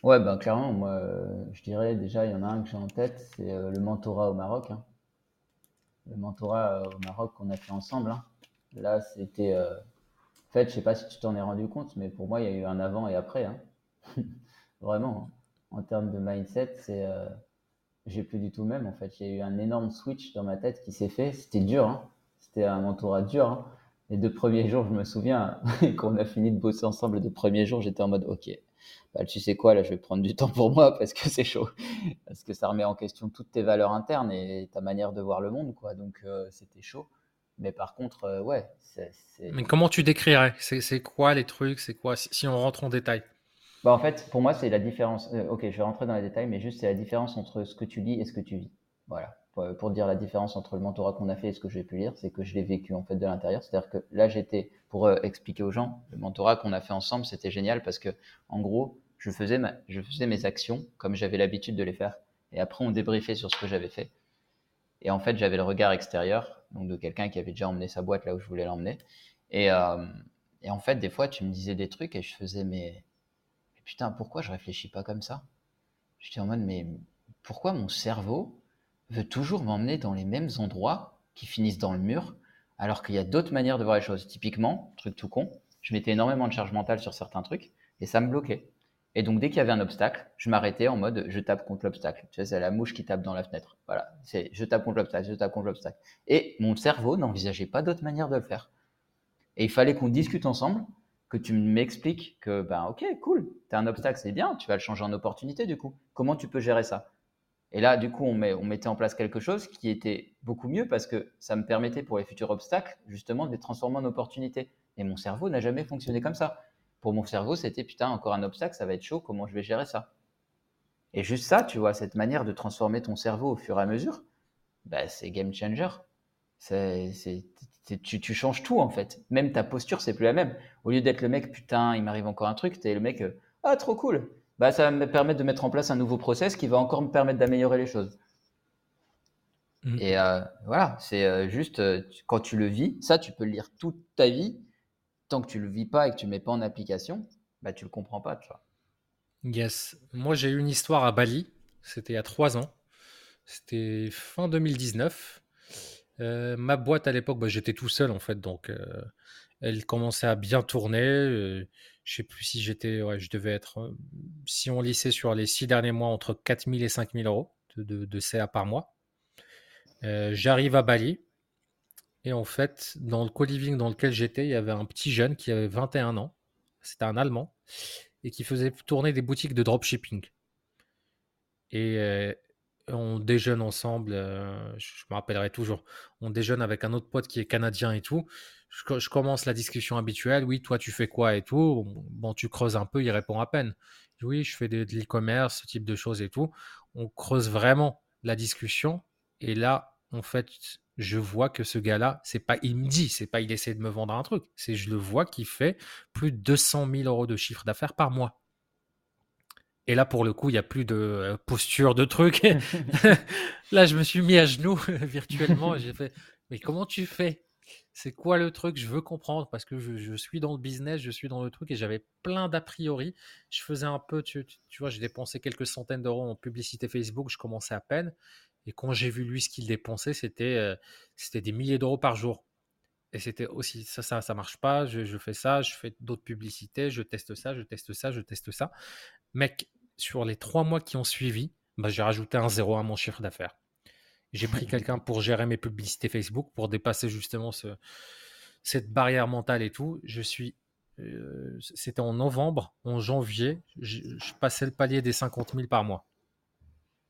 Ouais, ben clairement, moi, euh, je dirais déjà, il y en a un que j'ai en tête, c'est le mentorat au Maroc. Hein. Le mentorat au Maroc qu'on a fait ensemble. Hein. Là, c'était fait, je sais pas si tu t'en es rendu compte, mais pour moi, il y a eu un avant et après. Hein. *laughs* Vraiment. Hein. En termes de mindset, c'est, euh, j'ai plus du tout le même. En fait, il y a eu un énorme switch dans ma tête qui s'est fait. C'était dur. Hein. C'était un entourage dur. Les deux premiers *laughs* jours, je me souviens, *laughs* quand on a fini de bosser ensemble, les deux premiers jours, j'étais en mode, OK, bah, tu sais quoi, là, je vais prendre du *laughs* temps pour moi parce que c'est chaud. Parce que ça remet en question toutes tes valeurs internes et ta manière de voir le monde, quoi. Donc, euh, c'était chaud. Mais par contre, euh, ouais. c'est Mais comment tu décrirais? C'est quoi les trucs? C'est quoi si, on rentre en détail? Bah, En fait, pour moi, c'est la différence. Euh, ok, je vais rentrer dans les détails, mais juste c'est la différence entre ce que tu lis et ce que tu vis. Voilà. Pour, dire la différence entre le mentorat qu'on a fait et ce que j'ai pu lire, c'est que je l'ai vécu en fait de l'intérieur. C'est-à-dire que là, j'étais pour euh, expliquer aux gens, le mentorat qu'on a fait ensemble, c'était génial parce que en gros, je faisais, mes actions comme j'avais l'habitude de les faire. Et après, on débriefait sur ce que j'avais fait. Et en fait, j'avais le regard extérieur, donc de quelqu'un qui avait déjà emmené sa boîte là où je voulais l'emmener. Et, euh, en fait, des fois, tu me disais des trucs et je faisais, mais, putain, pourquoi je réfléchis pas comme ça? J'étais en mode, mais pourquoi mon cerveau veut toujours m'emmener dans les mêmes endroits qui finissent dans le mur, alors qu'il y a d'autres manières de voir les choses Typiquement, truc tout con, je mettais énormément de charge mentale sur certains trucs et ça me bloquait. Et donc, dès qu'il y avait un obstacle, je m'arrêtais en mode je tape contre l'obstacle. Tu sais, c'est la mouche qui tape dans la fenêtre. Voilà, c'est je tape contre l'obstacle, je tape contre l'obstacle. Et mon cerveau n'envisageait pas d'autre manière de le faire. Et il fallait qu'on discute ensemble, que tu m'expliques que, ben, ok, cool, t'as un obstacle, c'est bien, tu vas le changer en opportunité du coup. Comment tu peux gérer ça? Et là, du coup, on, met, on mettait en place quelque chose qui était beaucoup mieux parce que ça me permettait pour les futurs obstacles, justement, de les transformer en opportunités. Et mon cerveau n'a jamais fonctionné comme ça pour mon cerveau, c'était putain, encore un obstacle, ça va être chaud, comment je vais gérer ça? Et juste ça, tu vois, cette manière de transformer ton cerveau au fur et à mesure, bah, c'est game changer. C'est, tu, tu, changes tout en fait. Même ta posture, c'est plus la même. Au lieu d'être le mec, putain, il m'arrive encore un truc, tu es le mec, euh, ah, trop cool. Bah, ça va me permettre de mettre en place un nouveau process qui va encore me permettre d'améliorer les choses. Mmh. Et euh, voilà, c'est euh, juste quand tu le vis, ça, tu peux le lire toute ta vie tant que tu le vis pas et que tu le mets pas en application, bah tu le comprends pas, tu vois. Yes. Moi, j'ai eu une histoire à Bali. C'était il y a trois ans. C'était fin 2019. Euh, ma boîte à l'époque, bah, j'étais tout seul en fait, donc euh, elle commençait à bien tourner. Euh, je sais plus si j'étais, ouais, je devais être, si on lissait sur les six derniers mois, entre 4000 et 5000 euros de, CA par mois. J'arrive à Bali. Et en fait, dans le co-living dans lequel j'étais, il y avait un petit jeune qui avait 21 ans. C'était un Allemand. Et qui faisait tourner des boutiques de dropshipping. On déjeune ensemble. Euh, je me rappellerai toujours. On déjeune avec un autre pote qui est canadien et tout. Je, commence la discussion habituelle. Oui, toi, tu fais quoi et tout? Bon, tu creuses un peu. Il répond à peine. Oui, je fais de, l'e-commerce, ce type de choses et tout. On creuse vraiment la discussion. Et là, en fait, je vois que ce gars-là, c'est pas, il me dit, c'est pas, il essaie de me vendre un truc, c'est je le vois qu'il fait plus de 200 000 euros de chiffre d'affaires par mois. Et là, pour le coup, il n'y a plus de euh, posture de truc. *laughs* là, je me suis mis à genoux virtuellement et j'ai fait, mais comment tu fais? C'est quoi le truc? Je veux comprendre parce que je, suis dans le business, je suis dans le truc et j'avais plein d'a priori. Je faisais un peu, tu, tu vois, j'ai dépensé quelques centaines d'euros en publicité Facebook, je commençais à peine. Et quand j'ai vu lui ce qu'il dépensait, c'était euh, c'était des milliers d'euros par jour. Et c'était aussi ça, ça, ça marche pas. Je, fais ça, je fais d'autres publicités, je teste ça, je teste ça, je teste ça. Mec, sur les trois mois qui ont suivi, bah, j'ai rajouté un zéro à mon chiffre d'affaires. J'ai pris quelqu'un pour gérer mes publicités Facebook, pour dépasser justement ce, cette barrière mentale et tout. Je suis euh, c'était en novembre, en janvier, je, je, passais le palier des 50 000 par mois.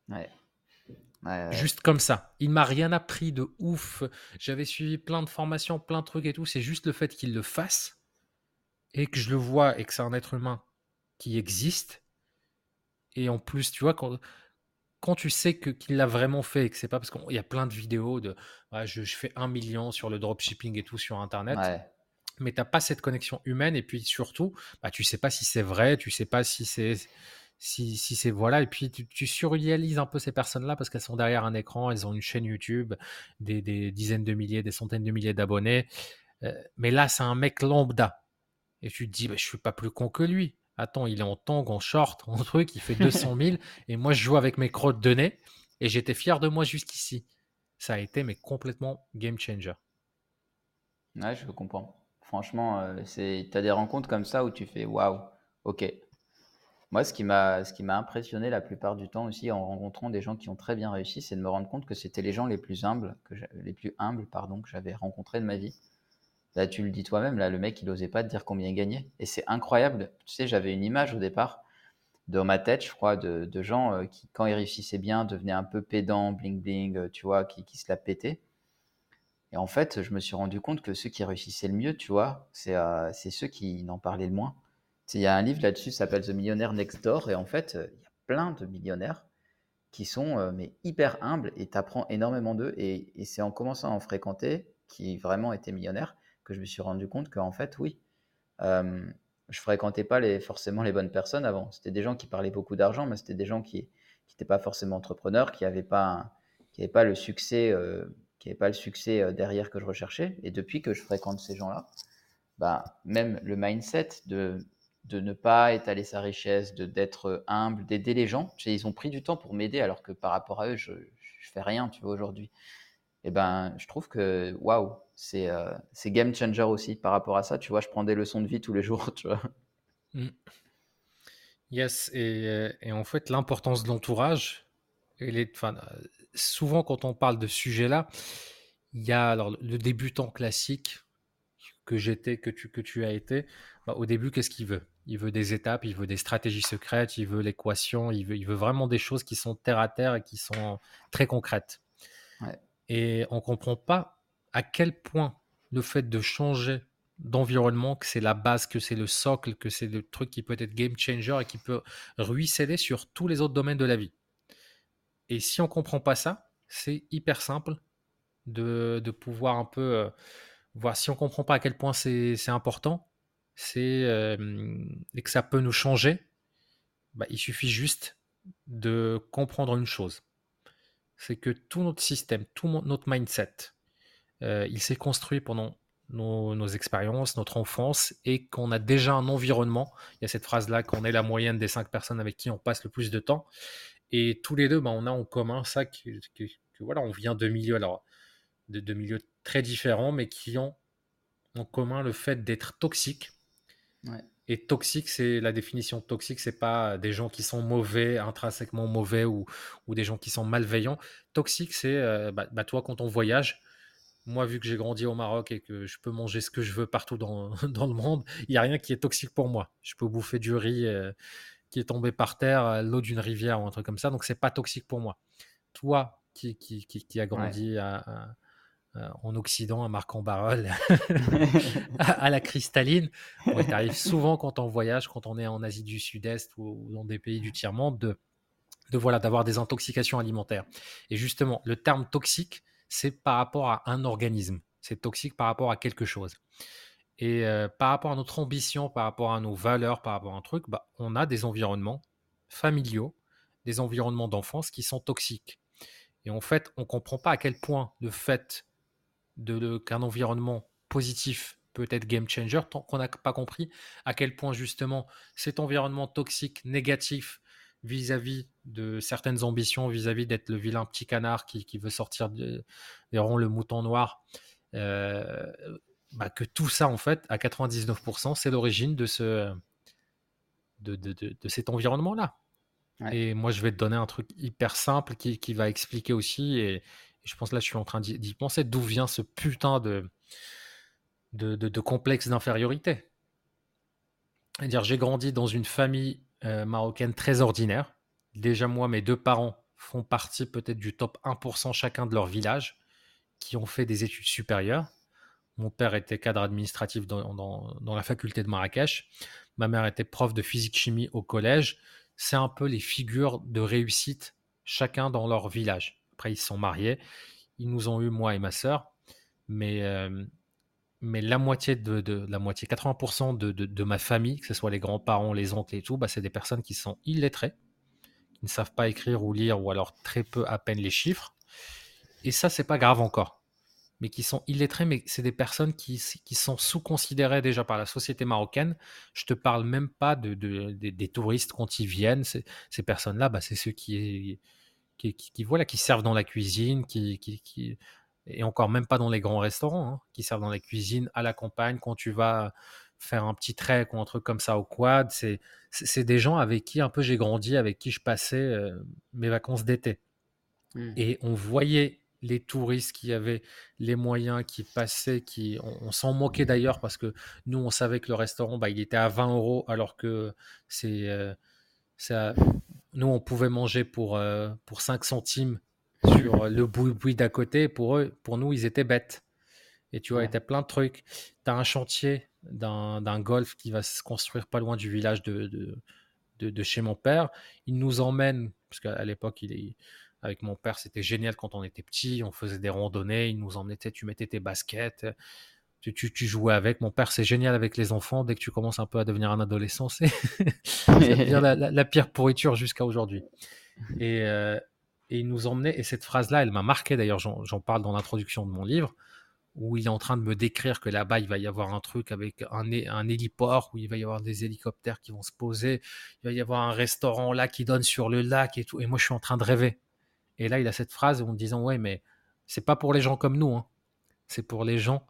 Ouais. Juste comme ça. Il m'a rien appris de ouf. J'avais suivi plein de formations, plein de trucs et tout. C'est juste le fait qu'il le fasse et que je le vois et que c'est un être humain qui existe. Et en plus, tu vois, quand, quand tu sais que, qu'il l'a vraiment fait et que c'est pas parce qu'il y a plein de vidéos de je, fais un million sur le dropshipping et tout sur Internet. Mais tu n'as pas cette connexion humaine et puis surtout, bah, tu sais pas si c'est vrai, tu sais pas si c'est si, c'est voilà, et puis tu, tu surréalises un peu ces personnes-là parce qu'elles sont derrière un écran, elles ont une chaîne YouTube, des, dizaines de milliers, des centaines de milliers d'abonnés. Euh, mais là, c'est un mec lambda. Et tu te dis, bah, je suis pas plus con que lui. Attends, il est en tang, en short, en *laughs* truc, il fait 200 000, et moi je joue avec mes crottes de nez, et j'étais fier de moi jusqu'ici. Ça a été mais complètement game changer. Ouais, je comprends. Franchement, euh, tu as des rencontres comme ça où tu fais waouh, ok, moi, ce qui m'a, impressionné la plupart du temps aussi en rencontrant des gens qui ont très bien réussi, c'est de me rendre compte que c'était les gens les plus humbles, les plus humbles, pardon, que j'avais rencontrés de ma vie. Là, tu le dis toi-même, là, le mec, il n'osait pas te dire combien il gagnait. Et c'est incroyable. Tu sais, j'avais une image au départ dans ma tête, je crois, de, gens euh, qui, quand ils réussissaient bien, devenaient un peu pédants, bling bling, euh, tu vois, qui, qui se la pétaient. Et en fait, je me suis rendu compte que ceux qui réussissaient le mieux, tu vois, c'est euh, ceux qui n'en parlaient le moins. Il y a un livre là-dessus, s'appelle The Millionaire Next Door, et en fait, il y a plein de millionnaires qui sont mais hyper humbles, et tu apprends énormément d'eux, et, c'est en commençant à en fréquenter, qui vraiment étaient millionnaires, que je me suis rendu compte qu'en fait, oui, euh, je fréquentais pas les, forcément les bonnes personnes avant. C'était des gens qui parlaient beaucoup d'argent, mais c'était des gens qui n'étaient pas forcément entrepreneurs, qui n'avaient pas, pas le succès, euh, qui pas le succès derrière que je recherchais. Et depuis que je fréquente ces gens-là, bah, même le mindset de de ne pas étaler sa richesse, de d'être humble, d'aider les gens. Ils ont pris du temps pour m'aider alors que par rapport à eux, je, je fais rien, tu vois, aujourd'hui. Et eh ben, je trouve que waouh, c'est euh, c'est game changer aussi par rapport à ça. Tu vois, je prends des leçons de vie tous les jours, *laughs* tu vois. Mmh. Yes, et, et, en fait, l'importance de l'entourage, enfin, souvent quand on parle de ce sujet-là, il y a alors le débutant classique que j'étais, que tu, que tu as été. Bah, au début, qu'est-ce qu'il veut? Il veut des étapes, il veut des stratégies secrètes, il veut l'équation, il veut, il veut vraiment des choses qui sont terre à terre et qui sont très concrètes. Et on ne comprend pas à quel point le fait de changer d'environnement, que c'est la base, que c'est le socle, que c'est le truc qui peut être game changer et qui peut ruisseler sur tous les autres domaines de la vie. Et si on ne comprend pas ça, c'est hyper simple de, pouvoir un peu euh, voir si on ne comprend pas à quel point c'est important, c'est et que ça peut nous changer, bah, il suffit juste de comprendre une chose. C'est que tout notre système, tout notre mindset, il s'est construit pendant nos, expériences, notre enfance, et qu'on a déjà un environnement. Il y a cette phrase-là qu'on est la moyenne des cinq personnes avec qui on passe le plus de temps. Et tous les deux, bah, on a en commun ça que, voilà, on vient de milieux, alors, de, de milieux très différents, mais qui ont en commun le fait d'être toxiques et toxique, c'est la définition toxique, c'est pas des gens qui sont mauvais, intrinsèquement mauvais ou, ou des gens qui sont malveillants. Toxique, c'est euh, bah, bah, toi quand on voyage. Moi, vu que j'ai grandi au Maroc et que je peux manger ce que je veux partout dans, *laughs* dans le monde, il n'y a rien qui est toxique pour moi. Je peux bouffer du riz euh, qui est tombé par terre, l'eau d'une rivière ou un truc comme ça, donc c'est pas toxique pour moi. Toi qui, qui, qui, a grandi à en Occident, *laughs* *laughs* à Marc-en-Barœul, à, la cristalline. il arrive *laughs* souvent quand on voyage, quand on est en Asie du Sud-Est ou, dans des pays du tiers-monde, de, de voilà, d'avoir des intoxications alimentaires. Et justement, le terme toxique, c'est par rapport à un organisme. C'est toxique par rapport à quelque chose. Et euh, par rapport à notre ambition, par rapport à nos valeurs, par rapport à un truc, bah, on a des environnements familiaux, des environnements d'enfance qui sont toxiques. Et en fait, on ne comprend pas à quel point le fait qu'un environnement positif peut être game changer, tant qu'on n'a pas compris à quel point justement cet environnement toxique, négatif, vis-à-vis de certaines ambitions, vis-à-vis d'être le vilain petit canard qui, veut sortir de, des ronds, le mouton noir, euh, bah, que tout ça, en fait, à 99%, c'est l'origine de, ce, de, de, de, cet environnement-là. Et moi, je vais te donner un truc hyper simple qui, qui va expliquer aussi, et, je pense là, je suis en train d'y penser, d'où vient ce putain de, complexe d'infériorité? C'est-à-dire, j'ai grandi dans une famille euh, marocaine très ordinaire. Déjà, moi, mes deux parents font partie peut-être du top 1% chacun de leur village, qui ont fait des études supérieures. Mon père était cadre administratif dans, la faculté de Marrakech. Ma mère était prof de physique-chimie au collège. C'est un peu les figures de réussite, chacun dans leur village. Après, ils se sont mariés. Ils nous ont eu, moi et ma sœur. Mais, euh, mais la moitié, de, la moitié 80% de, ma famille, que ce soit les grands-parents, les oncles et tout, bah, c'est des personnes qui sont illettrées, qui ne savent pas écrire ou lire, ou alors très peu à peine les chiffres. Et ça, c'est pas grave encore mais qui sont illettrés, mais c'est des personnes qui, qui sont sous-considérées déjà par la société marocaine. Je te parle même pas de, des touristes quand ils viennent. Ces personnes-là, bah, c'est ceux qui, qui, qui, voilà, qui servent dans la cuisine, qui, qui, et encore même pas dans les grands restaurants, hein, qui servent dans la cuisine à la campagne quand tu vas faire un petit trek ou un truc comme ça au quad. C'est des gens avec qui un peu j'ai grandi, avec qui je passais euh, mes vacances d'été. Mmh. Et on voyait les touristes qui avaient les moyens, qui passaient, qui on, s'en moquait d'ailleurs parce que nous on savait que le restaurant bah, il était à 20 euros alors que c'est euh, nous on pouvait manger pour euh, pour 5 centimes sur le boui-boui d'à côté. Pour eux pour nous ils étaient bêtes. Et tu vois il y a plein de trucs. Tu as un chantier d'un golf qui va se construire pas loin du village de, de, de chez mon père. Il nous emmène parce qu'à l'époque il est avec mon père, c'était génial quand on était petit. On faisait des randonnées, il nous emmenait, tu mettais tes baskets, tu, jouais avec. Mon père, c'est génial avec les enfants. Dès que tu commences un peu à devenir un adolescent, c'est *laughs* la, pire pourriture jusqu'à aujourd'hui. Et, euh, et, il nous emmenait, et cette phrase-là, elle m'a marqué d'ailleurs, j'en parle dans l'introduction de mon livre, où il est en train de me décrire que là-bas, il va y avoir un truc avec un, héliport, où il va y avoir des hélicoptères qui vont se poser, il va y avoir un restaurant là qui donne sur le lac et tout. Et moi, je suis en train de rêver. Et là, il a cette phrase en disant Ouais, mais c'est pas pour les gens comme nous, hein. c'est pour les gens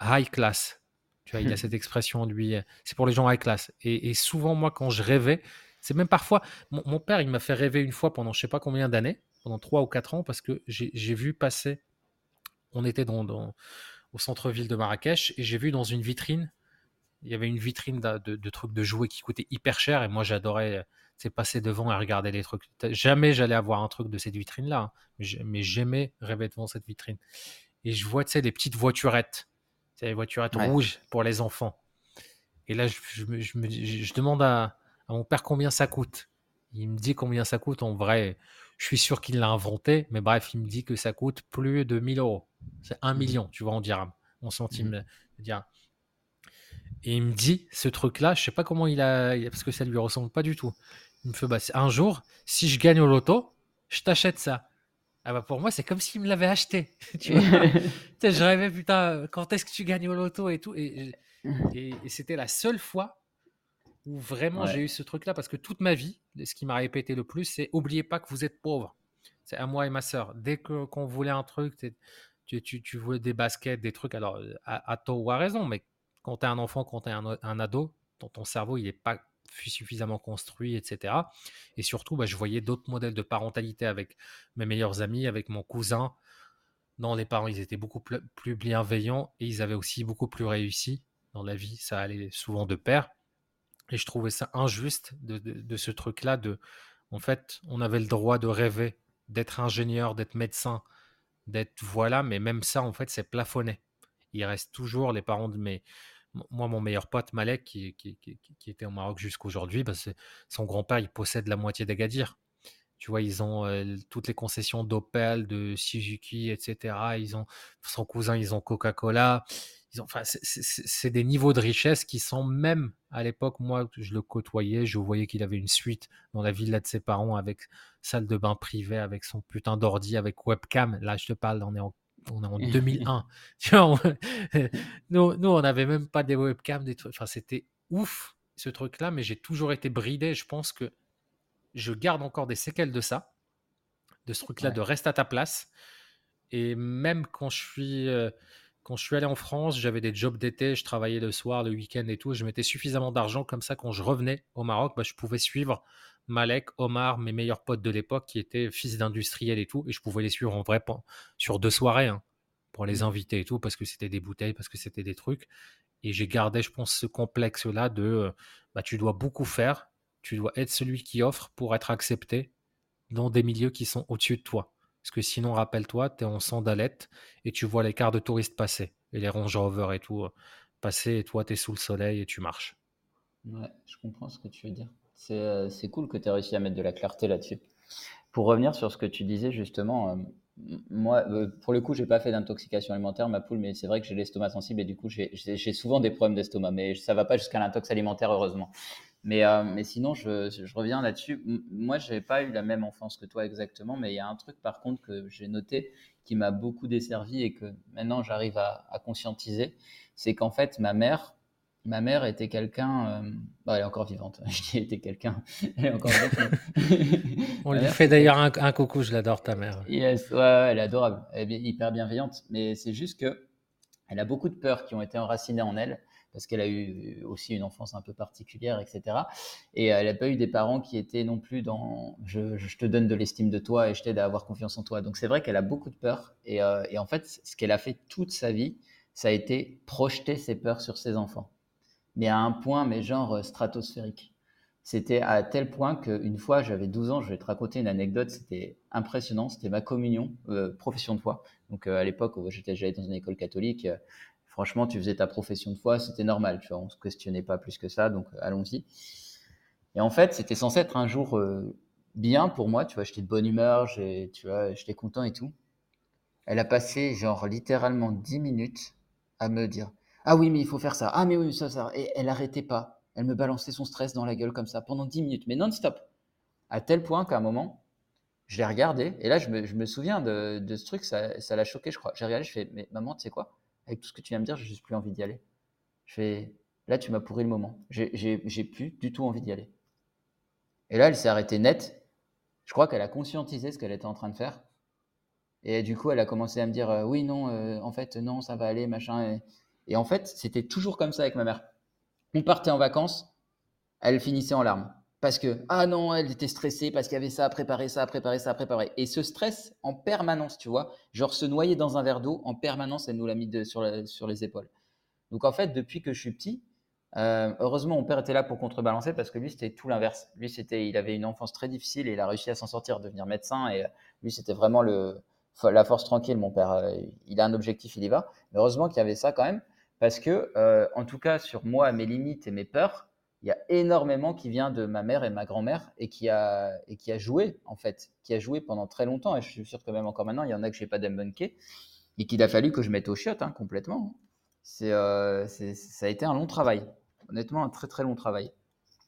high class. Tu vois, il a cette expression, lui, c'est pour les gens high class. Et, souvent, moi, quand je rêvais, c'est même parfois. Mon, père, il m'a fait rêver une fois pendant je sais pas combien d'années, pendant trois ou quatre ans, parce que j'ai vu passer. On était dans, au centre-ville de Marrakech et j'ai vu dans une vitrine, il y avait une vitrine de, de trucs de jouets qui coûtaient hyper cher et moi j'adorais c'est passer devant et regarder les trucs. Jamais j'allais avoir un truc de cette vitrine-là, hein, mais j'aimais rêver devant cette vitrine. Et je vois, tu sais, des petites voiturettes, des voiturettes rouges pour les enfants. Et là, je, me, je, demande à, mon père combien ça coûte. Il me dit combien ça coûte. En vrai, je suis sûr qu'il l'a inventé, mais bref, il me dit que ça coûte plus de 1000 euros. C'est 1 mmh million, tu vois, en dirham, en centimes mmh de dirham. Et il me dit, ce truc-là, je sais pas comment il a, parce que ça lui ressemble pas du tout. Il me fait bah, un jour, si je gagne au loto, je t'achète ça. Ah bah pour moi, c'est comme s'il me l'avait acheté. *laughs* tu *laughs* je rêvais, putain, quand est-ce que tu gagnes au loto et tout. Et, *laughs* et, c'était la seule fois où vraiment j'ai eu ce truc-là parce que toute ma vie, ce qui m'a répété le plus, c'est oubliez pas que vous êtes pauvre. C'est à moi et ma soeur. Dès que qu'on voulait un truc, tu, tu, tu, voulais des baskets, des trucs, alors à, à tort ou à raison, mais quand tu es un enfant, quand tu es un, un, ado, ton, ton cerveau, il n'est pas suffisamment construit, etc. Et surtout, bah, je voyais d'autres modèles de parentalité avec mes meilleurs amis, avec mon cousin. Non, les parents, ils étaient beaucoup plus bienveillants et ils avaient aussi beaucoup plus réussi dans la vie. Ça allait souvent de pair. Et je trouvais ça injuste de, ce truc-là. De, en fait, on avait le droit de rêver, d'être ingénieur, d'être médecin, d'être voilà, mais même ça, en fait, c'est plafonné. Il reste toujours les parents de mes, moi, mon meilleur pote, Malek, qui, était au Maroc jusqu'aujourd'hui, bah, son grand-père, il possède la moitié d'Agadir. Tu vois, ils ont toutes les concessions d'Opel, de Suzuki, etc. Ils ont son cousin, ils ont Coca-Cola. Enfin, c'est des niveaux de richesse qui sont même à l'époque, moi, je le côtoyais, je voyais qu'il avait une suite dans la villa de ses parents avec salle de bain privée, avec son putain d'ordi, avec webcam. Là, je te parle, on est en, on est en 2001. *laughs* tu vois, nous, nous, on n'avait même pas des webcams, des trucs. Enfin, c'était ouf ce truc-là, mais j'ai toujours été bridé. Je pense que je garde encore des séquelles de ça, de ce truc-là, de reste à ta place. Et même quand je suis, euh, quand je suis allé en France, j'avais des jobs d'été, je travaillais le soir, le week-end et tout. Je mettais suffisamment d'argent comme ça quand je revenais au Maroc, bah, je pouvais suivre Malek, Omar, mes meilleurs potes de l'époque qui étaient fils d'industriels et tout, et je pouvais les suivre en vrai sur deux soirées hein, pour les mmh. inviter et tout parce que c'était des bouteilles, parce que c'était des trucs. Et j'ai gardé, je pense, ce complexe-là de euh, bah, tu dois beaucoup faire, tu dois être celui qui offre pour être accepté dans des milieux qui sont au-dessus de toi. Parce que sinon, rappelle-toi, tu es en sandalette et tu vois les cars de touristes passer et les Range Rover et tout euh, passer et toi, tu es sous le soleil et tu marches. Ouais, je comprends ce que tu veux dire. C'est euh, cool que tu aies réussi à mettre de la clarté là-dessus. Pour revenir sur ce que tu disais justement, euh, moi, pour le coup, j'ai pas fait d'intoxication alimentaire, ma poule, mais c'est vrai que j'ai l'estomac sensible et du coup, j'ai souvent des problèmes d'estomac, mais ça va pas jusqu'à l'intox alimentaire, heureusement. Mais, euh, mais sinon, je, je reviens là-dessus. Moi, je n'ai pas eu la même enfance que toi exactement, mais il y a un truc par contre que j'ai noté qui m'a beaucoup desservi et que maintenant j'arrive à, à, conscientiser, c'est qu'en fait, ma mère, ma mère était quelqu'un. Euh, bah, elle est encore vivante. *laughs* Je dis était quelqu'un. Elle est encore vivante. *laughs* On lui fait d'ailleurs un, un, coucou. Je l'adore, ta mère. Yes, ouais, elle est adorable. Elle est hyper bienveillante. Mais c'est juste que elle a beaucoup de peurs qui ont été enracinées en elle parce qu'elle a eu aussi une enfance un peu particulière, etc. Et elle n'a pas eu des parents qui étaient non plus dans je, te donne de l'estime de toi et je t'aide à avoir confiance en toi. Donc c'est vrai qu'elle a beaucoup de peur. Et, euh, et en fait, ce qu'elle a fait toute sa vie, ça a été projeter ses peurs sur ses enfants. Mais à un point, mais genre euh, stratosphérique. C'était à tel point qu'une fois, j'avais 12 ans, je vais te raconter une anecdote, c'était impressionnant, c'était ma communion, euh, profession de foi. Donc à l'époque, j'étais j'allais dans une école catholique, franchement, tu faisais ta profession de foi, c'était normal, tu vois, on se questionnait pas plus que ça, donc euh, allons-y. Et en fait, c'était censé être un jour euh, bien pour moi, tu vois, j'étais de bonne humeur, tu j'étais content et tout. Elle a passé genre littéralement 10 minutes à me dire "Ah oui, mais il faut faire ça. Ah mais oui, ça ça." Et elle arrêtait pas. Elle me balançait son stress dans la gueule comme ça pendant 10 minutes, mais non-stop. À tel point qu'à un moment, je l'ai regardé, et là, je me, souviens de, ce truc, ça l'a choqué, je crois. J'ai regardé, je fais, mais maman, tu sais quoi? Avec tout ce que tu viens de me dire, j'ai juste plus envie d'y aller. Je fais, là, tu m'as pourri le moment. J'ai plus du tout envie d'y aller. Et là, elle s'est arrêtée net. Je crois qu'elle a conscientisé ce qu'elle était en train de faire. Et du coup, elle a commencé à me dire, euh, oui, non, euh, en fait, non, ça va aller, machin. En fait, c'était toujours comme ça avec ma mère. On partait en vacances, elle finissait en larmes parce que ah non, elle était stressée parce qu'il y avait ça à préparer, ça à préparer, ça à préparer. Et ce stress en permanence, tu vois, genre se noyer dans un verre d'eau en permanence, elle nous l'a mis sur, les épaules. Donc en fait, depuis que je suis petit, euh, heureusement mon père était là pour contrebalancer parce que lui c'était tout l'inverse. Lui c'était, il avait une enfance très difficile et il a réussi à s'en sortir, devenir médecin et euh, lui c'était vraiment la force tranquille. Mon père, euh, il a un objectif, il y va. Mais heureusement qu'il y avait ça quand même parce que en tout cas sur moi, mes limites et mes peurs il y a énormément qui vient de ma mère et ma grand-mère et qui a et qui a joué en fait, qui a joué pendant très longtemps et je suis sûr que même encore maintenant il y en a que j'ai pas d'embunké et qu'il a fallu que je mette au chiottes hein, complètement. Euh, c'est, ça a été un long travail, honnêtement un très très long travail.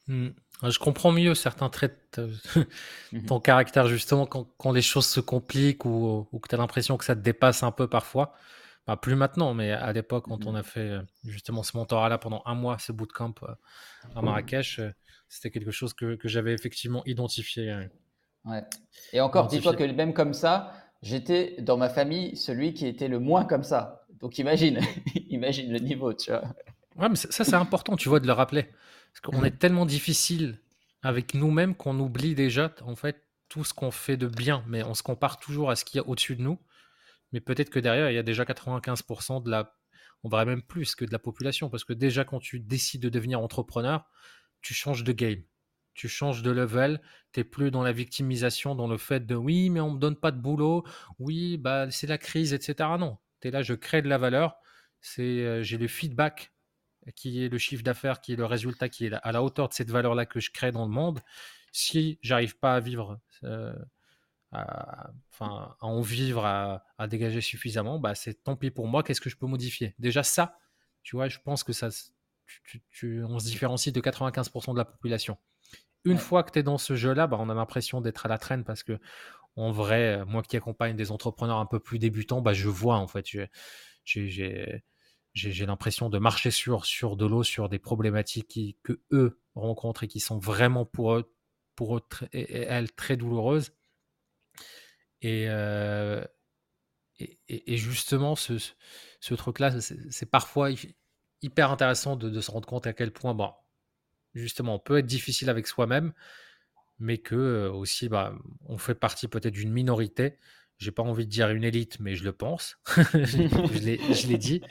Hmm. Je comprends mieux certains traits de *laughs* mhm. ton caractère justement quand, quand, les choses se compliquent ou, ou que tu as l'impression que ça te dépasse un peu parfois plus maintenant, mais à l'époque, quand on mmh. a fait euh, justement ce mentorat-là pendant un mois, ce bootcamp euh, à Marrakech, euh, c'était quelque chose que, que j'avais effectivement identifié. Ouais. Et encore, dis-toi que même comme ça, j'étais dans ma famille celui qui était le moins comme ça. Donc imagine, *laughs* imagine le niveau, tu vois. Ouais, mais ça, c'est important, tu vois, de le rappeler. Parce qu'on est tellement difficile avec nous-mêmes qu'on oublie déjà, en fait, tout ce qu'on fait de bien, mais on se compare toujours à ce qu'il y a au-dessus de nous. Mais peut-être que derrière, il y a déjà 95% de la, on va même plus que de la population, parce que déjà quand tu décides de devenir entrepreneur, tu changes de game, tu changes de level, tu n'es plus dans la victimisation, dans le fait de oui, mais on me donne pas de boulot, oui, bah c'est la crise, etc. Non, tu es là, je crée de la valeur, c'est, euh, j'ai le feedback qui est le chiffre d'affaires, qui est le résultat qui est à la hauteur de cette valeur-là que je crée dans le monde. Si j'arrive pas à vivre, à, en vivre, à, dégager suffisamment, bah, c'est tant pis pour moi. Qu'est-ce que je peux modifier? Déjà ça, tu vois, je pense que ça, tu, on se différencie de 95% de la population. Une fois que tu es dans ce jeu-là, bah, on a l'impression d'être à la traîne parce que, en vrai, moi qui accompagne des entrepreneurs un peu plus débutants, bah, je vois en fait, j'ai j'ai l'impression de marcher sur, sur de l'eau, sur des problématiques qui, que eux rencontrent et qui sont vraiment pour eux, pour eux et, elles très douloureuses. Et, euh, et, justement, ce, ce truc-là, c'est parfois hyper intéressant de, se rendre compte à quel point, bon, justement, on peut être difficile avec soi-même, mais que euh, aussi, bah, on fait partie peut-être d'une minorité. J'ai pas envie de dire une élite, mais je le pense. *laughs* je l'ai dit.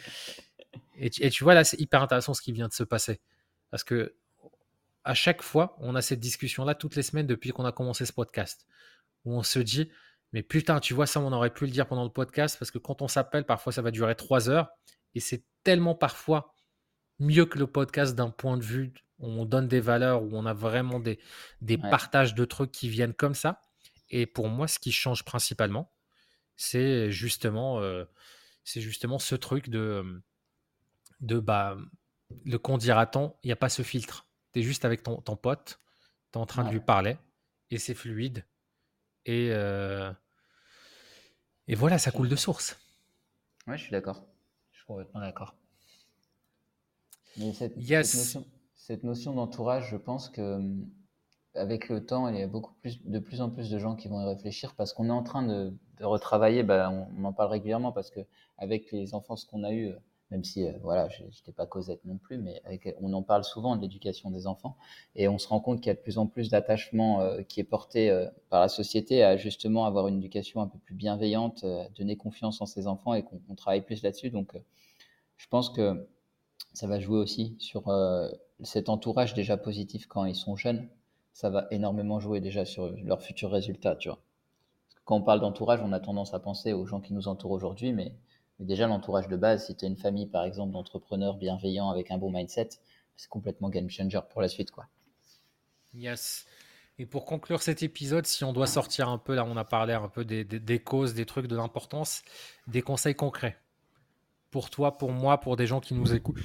Et tu, vois, là, c'est hyper intéressant ce qui vient de se passer. Parce que à chaque fois, on a cette discussion-là toutes les semaines depuis qu'on a commencé ce podcast. Où on se dit, mais putain, tu vois, ça, on aurait pu le dire pendant le podcast. Parce que quand on s'appelle, parfois, ça va durer trois heures. Et c'est tellement parfois mieux que le podcast d'un point de vue où on donne des valeurs, où on a vraiment des, des partages de trucs qui viennent comme ça. Et pour moi, ce qui change principalement, c'est justement, euh, c'est justement ce truc de de bah, le qu'on dira-t-on, il n'y a pas ce filtre. Tu es juste avec ton, ton pote, tu es en train de lui parler, et c'est fluide. Et, euh, et voilà, ça coule de source. Ouais, je suis d'accord. Je suis complètement d'accord. Mais cette, cette notion, d'entourage, je pense que hum, avec le temps, il y a beaucoup plus, de plus en plus de gens qui vont y réfléchir parce qu'on est en train de, retravailler. Bah, on, en parle régulièrement parce que avec les enfants qu'on a eu, même si euh, voilà, je n'étais pas Cosette non plus, mais on en parle souvent de l'éducation des enfants, et on se rend compte qu'il y a de plus en plus d'attachement euh, qui est porté euh, par la société à justement avoir une éducation un peu plus bienveillante, donner confiance en ses enfants, et qu'on travaille plus là-dessus. Donc, je pense que ça va jouer aussi sur cet entourage déjà positif quand ils sont jeunes. Ça va énormément jouer déjà sur leurs futurs résultats, tu vois. quand on parle d'entourage, on a tendance à penser aux gens qui nous entourent aujourd'hui, mais mais déjà, l'entourage de base, si tu as une famille, par exemple, d'entrepreneurs bienveillants avec un bon mindset, c'est complètement game changer pour la suite. Quoi. Yes. Et pour conclure cet épisode, si on doit sortir un peu, là, on a parlé un peu des, causes, des trucs, de l'importance, des conseils concrets. Pour toi, pour moi, pour des gens qui nous écoutent,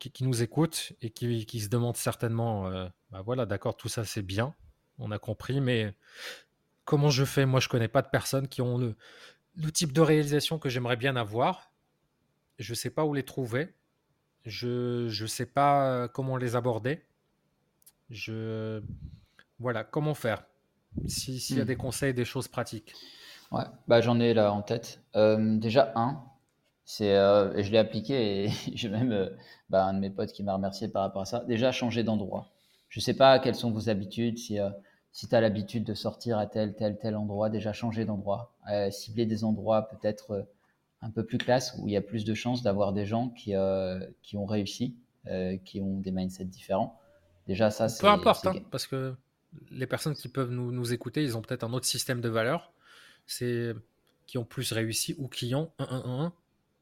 qui, nous écoutent et qui, qui se demandent certainement, euh, bah voilà, d'accord, tout ça c'est bien, on a compris, mais comment je fais? Moi, je connais pas de personnes qui ont le, le type de réalisation que j'aimerais bien avoir, je ne sais pas où les trouver. Je ne sais pas euh, comment les aborder. Je voilà comment faire. S'il y a hmm. des conseils, des choses pratiques. Ouais, bah j'en ai là en tête. Euh, déjà un, c'est euh, je l'ai appliqué et *laughs* j'ai même bah, un de mes potes qui m'a remercié par rapport à ça. Déjà changer d'endroit. Je ne sais pas quelles sont vos habitudes, si si tu as l'habitude de sortir à tel, tel, tel endroit, déjà changer d'endroit, euh, cibler des endroits peut-être euh, un peu plus classe où il y a plus de chances d'avoir des gens qui, euh, qui ont réussi, qui ont des mindsets différents. Déjà, ça, c'est. Peu importe, hein, parce que les personnes qui peuvent nous, nous écouter, ils ont peut-être un autre système de valeurs. C'est qui ont plus réussi ou qui ont un, un, un,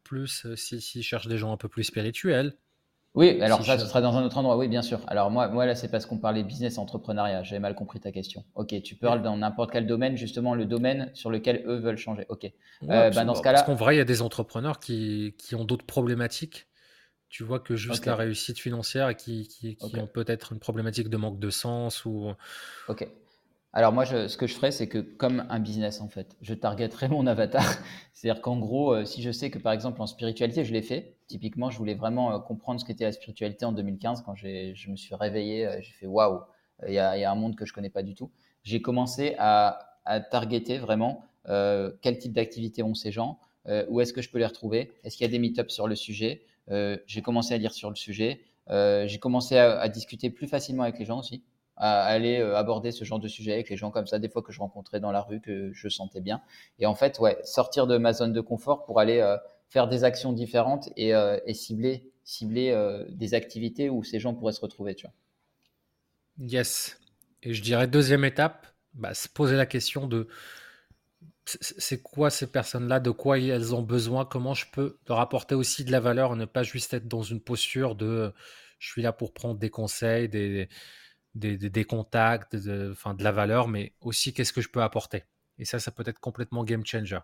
plus s'ils si, cherchent des gens un peu plus spirituels, oui, alors ça, ce sera dans un autre endroit. Oui, bien sûr. Alors moi, moi là, c'est parce qu'on parlait business entrepreneuriat. J'avais mal compris ta question. Ok, tu parles dans n'importe quel domaine, justement le domaine sur lequel eux veulent changer. Ok. Euh, bah, dans ce cas-là, parce qu'en vrai, il y a des entrepreneurs qui, qui ont d'autres problématiques. Tu vois que juste la réussite financière et qui, qui, qui ont peut-être une problématique de manque de sens ou. Ok. Alors moi, ce que je ferais, c'est que comme un business en fait, je targeterais *laughs* mon avatar. C'est-à-dire qu'en gros, euh, si je sais que par exemple en spiritualité, je l'ai fait. Typiquement, je voulais vraiment euh, comprendre ce qu'était la spiritualité en 2015 quand je me suis réveillé. Euh, j'ai fait waouh, il y, a un monde que je connais pas du tout. J'ai commencé à, targeter vraiment quel type d'activité ont ces gens, où est-ce que je peux les retrouver, est-ce qu'il y a des meet-ups sur le sujet. j'ai commencé à lire sur le sujet. j'ai commencé à discuter plus facilement avec les gens aussi à aller euh, aborder ce genre de sujet avec les gens comme ça, des fois que je rencontrais dans la rue, que je sentais bien. Et en fait, ouais, sortir de ma zone de confort pour aller euh, faire des actions différentes et, euh, cibler, cibler des activités où ces gens pourraient se retrouver, tu vois. Yes. Et je dirais deuxième étape, bah, se poser la question de c'est quoi ces personnes-là, de quoi elles ont besoin, comment je peux leur apporter aussi de la valeur, ne pas juste être dans une posture de je suis là pour prendre des conseils, des, des, contacts, de, enfin, de la valeur, mais aussi qu'est-ce que je peux apporter. Et ça, ça peut être complètement game changer.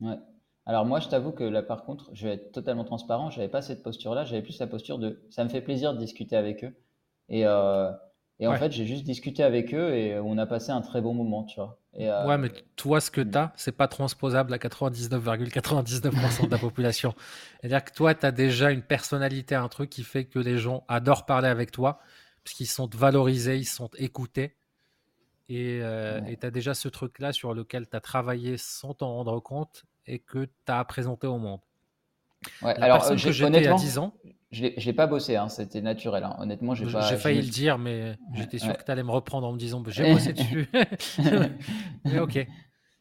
Ouais. Alors moi, je t'avoue que là, par contre, je vais être totalement transparent. J'avais pas cette posture-là. J'avais plus la posture de, ça me fait plaisir de discuter avec eux. Et, euh, et en fait, j'ai juste discuté avec eux et on a passé un très bon moment, tu vois. Et, euh, ouais, mais toi, ce que mm. tu as, c'est pas transposable à 99,99% de la population. C'est-à-dire que toi, tu as déjà une personnalité, un truc qui fait que les gens adorent parler avec toi, parce qu'ils sont valorisés, ils sont écoutés. Et euh, tu as déjà ce truc-là sur lequel tu as travaillé sans t'en rendre compte et que tu as présenté au monde. Ouais, alors, personne que j'étais à 10 ans, je l'ai pas bossé, hein, c'était naturel. Hein. Honnêtement, j'ai pas. J'ai failli le dire, mais j'étais sûr que tu allais me reprendre en me disant j'ai bossé *laughs* dessus. mais ok.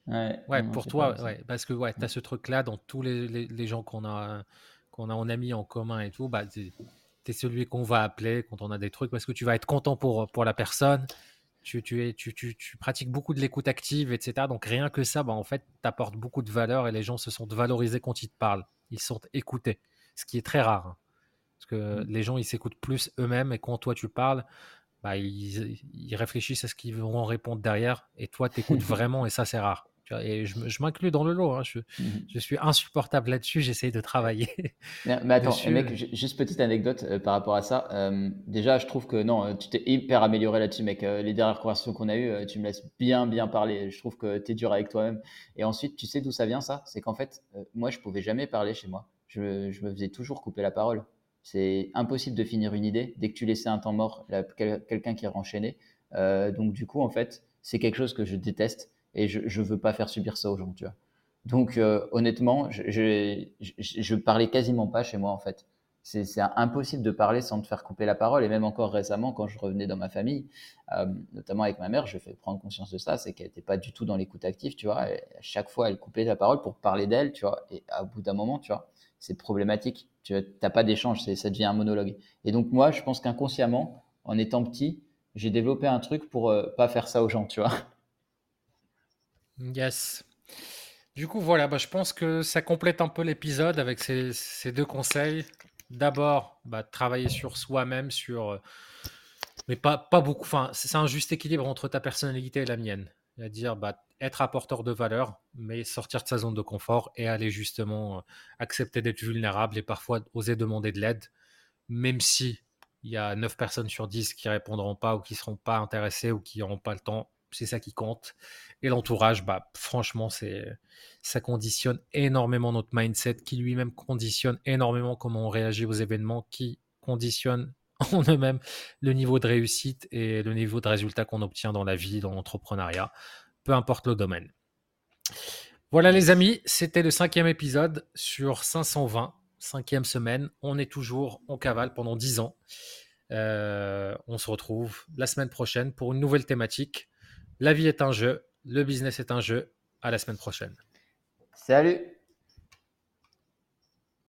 Ouais, pour toi, ouais, parce que ouais, tu as ce truc-là dans tous les, les, gens qu'on a, qu'on a en amis en commun et tout. Bah, tu es, celui qu'on va appeler quand on a des trucs parce que tu vas être content pour, pour la personne. Tu, tu, es, tu, tu, tu pratiques beaucoup de l'écoute active, etc. Donc rien que ça, bah, en fait, t'apportes beaucoup de valeur et les gens se sentent valorisés quand ils te parlent. Ils sont écoutés, ce qui est très rare. Hein. Parce que mmh. les gens, ils s'écoutent plus eux-mêmes et quand toi tu parles, bah, ils, réfléchissent à ce qu'ils vont répondre derrière et toi, tu écoutes *laughs* vraiment et ça, c'est rare. Et je, m'inclus dans le lot. Hein. Mmh. Je, suis insupportable là-dessus. J'essaye de travailler. Mais, attends, mec, juste petite anecdote euh, par rapport à ça. Euh, déjà, je trouve que non, euh, tu t'es hyper amélioré là-dessus, mec. les dernières conversations qu'on a eues, tu me laisses bien, bien parler. Je trouve que tu es dur avec toi-même. Et ensuite, tu sais d'où ça vient ça? C'est qu'en fait, moi, je pouvais jamais parler chez moi. Je, je me faisais toujours couper la parole. C'est impossible de finir une idée dès que tu laissais un temps mort, quelqu'un qui est renchaîné. Euh, donc du coup, en fait, c'est quelque chose que je déteste et je ne veux pas faire subir ça aux gens, tu vois. Donc euh, honnêtement, je, je, parlais quasiment pas chez moi en fait. C'est impossible de parler sans te faire couper la parole. Et même encore récemment, quand je revenais dans ma famille, euh, notamment avec ma mère, je fais prendre conscience de ça, c'est qu'elle n'était pas du tout dans l'écoute active, tu vois. à chaque fois, elle coupait la parole pour parler d'elle, tu vois. Et à bout d'un moment, tu vois, c'est problématique. Tu n'as pas d'échange, ça devient un monologue. Et donc moi, je pense qu'inconsciemment, en étant petit, j'ai développé un truc pour euh, pas faire ça aux gens, tu vois. Yes. Du coup, voilà, bah, je pense que ça complète un peu l'épisode avec ces, deux conseils. D'abord, bah, travailler sur soi-même, sur... Euh, mais pas, pas beaucoup. Enfin, c'est un juste équilibre entre ta personnalité et la mienne. C'est-à-dire, bah, être apporteur de valeur, mais sortir de sa zone de confort et aller justement euh, accepter d'être vulnérable et parfois oser demander de l'aide, même si il y a 9 personnes sur 10 qui répondront pas ou qui seront pas intéressées ou qui n'auront pas le temps. C'est ça qui compte. Et l'entourage, bah, franchement, c'est, ça conditionne énormément notre mindset, qui lui-même conditionne énormément comment on réagit aux événements, qui conditionne *laughs* en eux-mêmes le niveau de réussite et le niveau de résultat qu'on obtient dans la vie, dans l'entrepreneuriat peu importe le domaine. Voilà les amis, c'était le cinquième épisode sur 520, cinquième semaine. On est toujours en cavale pendant 10 ans. Euh, on se retrouve la semaine prochaine pour une nouvelle thématique. La vie est un jeu, le business est un jeu. À la semaine prochaine. Salut